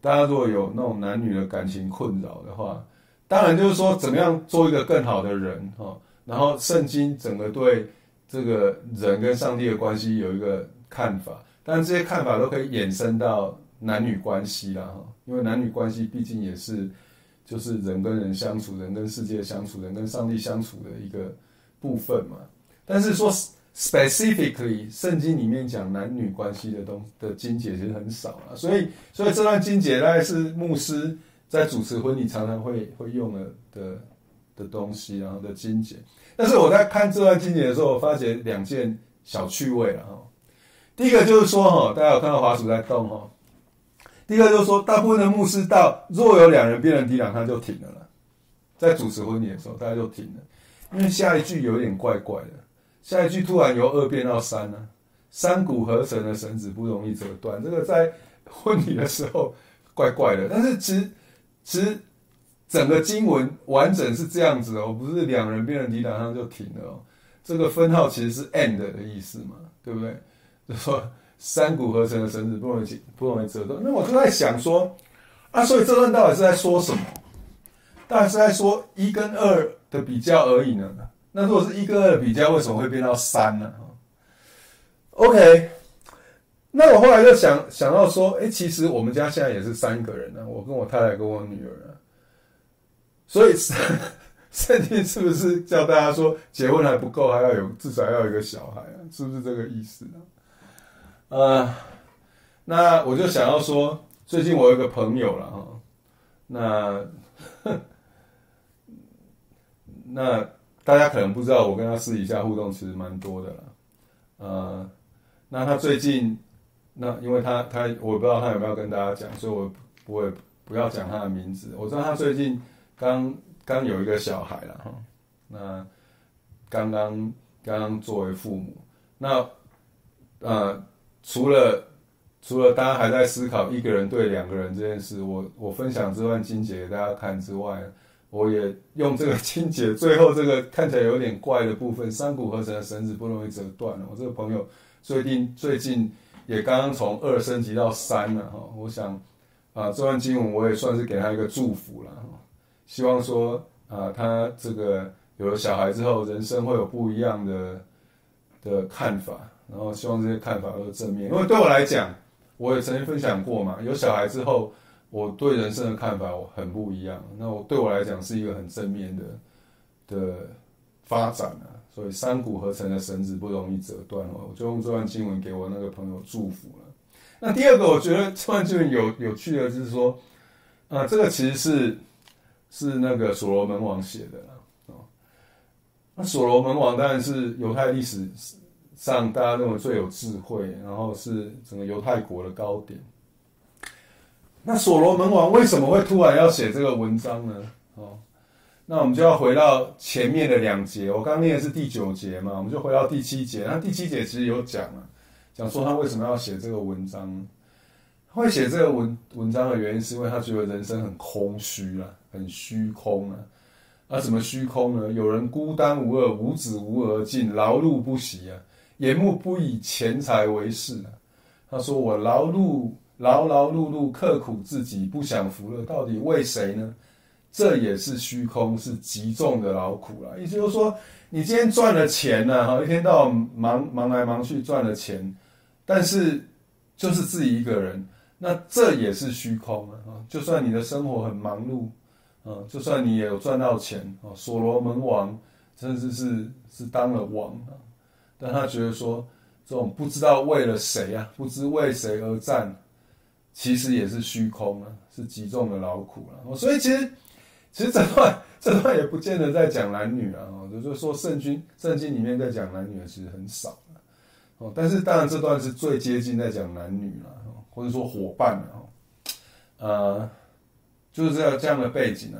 大家如果有那种男女的感情困扰的话，当然就是说怎么样做一个更好的人哈。然后圣经整个对这个人跟上帝的关系有一个看法，但这些看法都可以衍生到男女关系啦哈，因为男女关系毕竟也是就是人跟人相处，人跟世界相处，人跟上帝相处的一个。部分嘛，但是说 specifically 圣经里面讲男女关系的东的经节其实很少啊，所以所以这段经节大概是牧师在主持婚礼常常会会用的的的东西，然后的经节。但是我在看这段经节的时候，我发觉两件小趣味了哈。第一个就是说哈，大家有看到滑鼠在动哈。第一个就是说，大部分的牧师到若有两人变成敌两，他就停了，在主持婚礼的时候，大家就停了。因为下一句有点怪怪的，下一句突然由二变到三呢、啊，三股合成的绳子不容易折断，这个在婚礼的时候怪怪的。但是其实其实整个经文完整是这样子哦，不是两人变成敌挡上就停了哦。这个分号其实是 end 的意思嘛，对不对？就说三股合成的绳子不容易不容易折断。那我就在想说啊，所以这段到底是在说什么？到底是在说一跟二？的比较而已呢？那如果是一跟二的比较，为什么会变到三呢？OK，那我后来就想想到说，哎、其实我们家现在也是三个人呢、我跟我太太跟我女儿，所以 圣经是不是叫大家说结婚还不够，还要有至少要有一个小孩啊？是不是这个意思呢？呃，那我就想要说，最近我有一个朋友了哈，那。那大家可能不知道，我跟他私底下互动其实蛮多的了。呃，那他最近，那因为他他我不知道他有没有跟大家讲，所以我不会不要讲他的名字。我知道他最近刚刚有一个小孩了哈，那刚刚刚刚作为父母，那呃除了除了大家还在思考一个人对两个人这件事，我我分享这段经节给大家看之外。我也用这个经节，最后这个看起来有点怪的部分，三股合成的绳子不容易折断了。我这个朋友最近最近也刚刚从二升级到三了哈。我想啊，这段经文我也算是给他一个祝福了。希望说啊，他这个有了小孩之后，人生会有不一样的的看法。然后希望这些看法都是正面，因为对我来讲，我也曾经分享过嘛，有小孩之后。我对人生的看法我很不一样，那我对我来讲是一个很正面的的发展啊，所以三股合成的绳子不容易折断哦，我就用这段经文给我那个朋友祝福了。那第二个，我觉得这段经文有有趣的就是说，啊，这个其实是是那个所罗门王写的啦，哦，那所罗门王当然是犹太历史上大家认为最有智慧，然后是整个犹太国的高点。那所罗门王为什么会突然要写这个文章呢？哦，那我们就要回到前面的两节。我刚念的是第九节嘛，我们就回到第七节。那第七节其实有讲啊，讲说他为什么要写这个文章。会写这个文文章的原因，是因为他觉得人生很空虚啊，很虚空啊。啊，什么虚空呢？有人孤单无二，无子无儿，尽劳碌不息啊，眼目不以钱财为事啊。他说：“我劳碌。”劳劳碌碌，刻苦自己，不享福乐，到底为谁呢？这也是虚空，是极重的劳苦了。意思就是说，你今天赚了钱呢，哈，一天到晚忙忙来忙去赚了钱，但是就是自己一个人，那这也是虚空啊。就算你的生活很忙碌，啊，就算你也有赚到钱啊，所罗门王甚至是是当了王啊，但他觉得说，这种不知道为了谁啊，不知为谁而战。其实也是虚空啊，是极重的劳苦了。所以其实其实这段这段也不见得在讲男女啊，就是说圣经圣经里面在讲男女的其实很少哦。但是当然这段是最接近在讲男女了，或者说伙伴了，呃，就是这样这样的背景呢。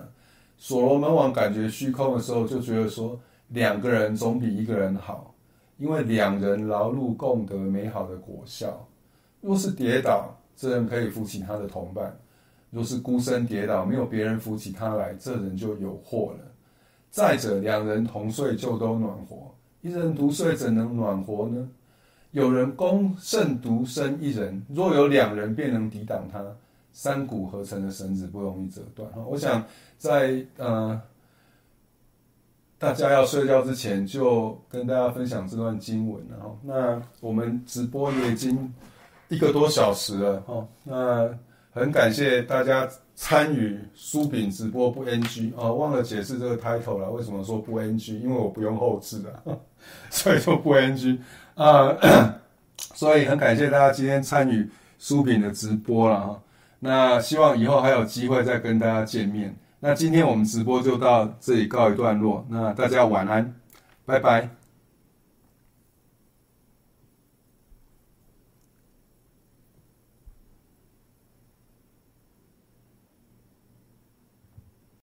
所罗门王感觉虚空的时候，就觉得说两个人总比一个人好，因为两人劳碌共得美好的果效。若是跌倒，这人可以扶起他的同伴；若是孤身跌倒，没有别人扶起他来，这人就有祸了。再者，两人同睡就都暖和，一人独睡怎能暖和呢？有人攻胜独身一人，若有两人，便能抵挡他。三股合成的绳子不容易折断。哈，我想在呃大家要睡觉之前，就跟大家分享这段经文。然后，那我们直播也已经一个多小时了。哦，那很感谢大家参与书饼直播不 NG 啊，忘了解释这个 title 了。为什么说不 NG？因为我不用后置的，所以说不 NG 啊。所以很感谢大家今天参与书饼的直播了哈。那希望以后还有机会再跟大家见面。那今天我们直播就到这里告一段落。那大家晚安，拜拜。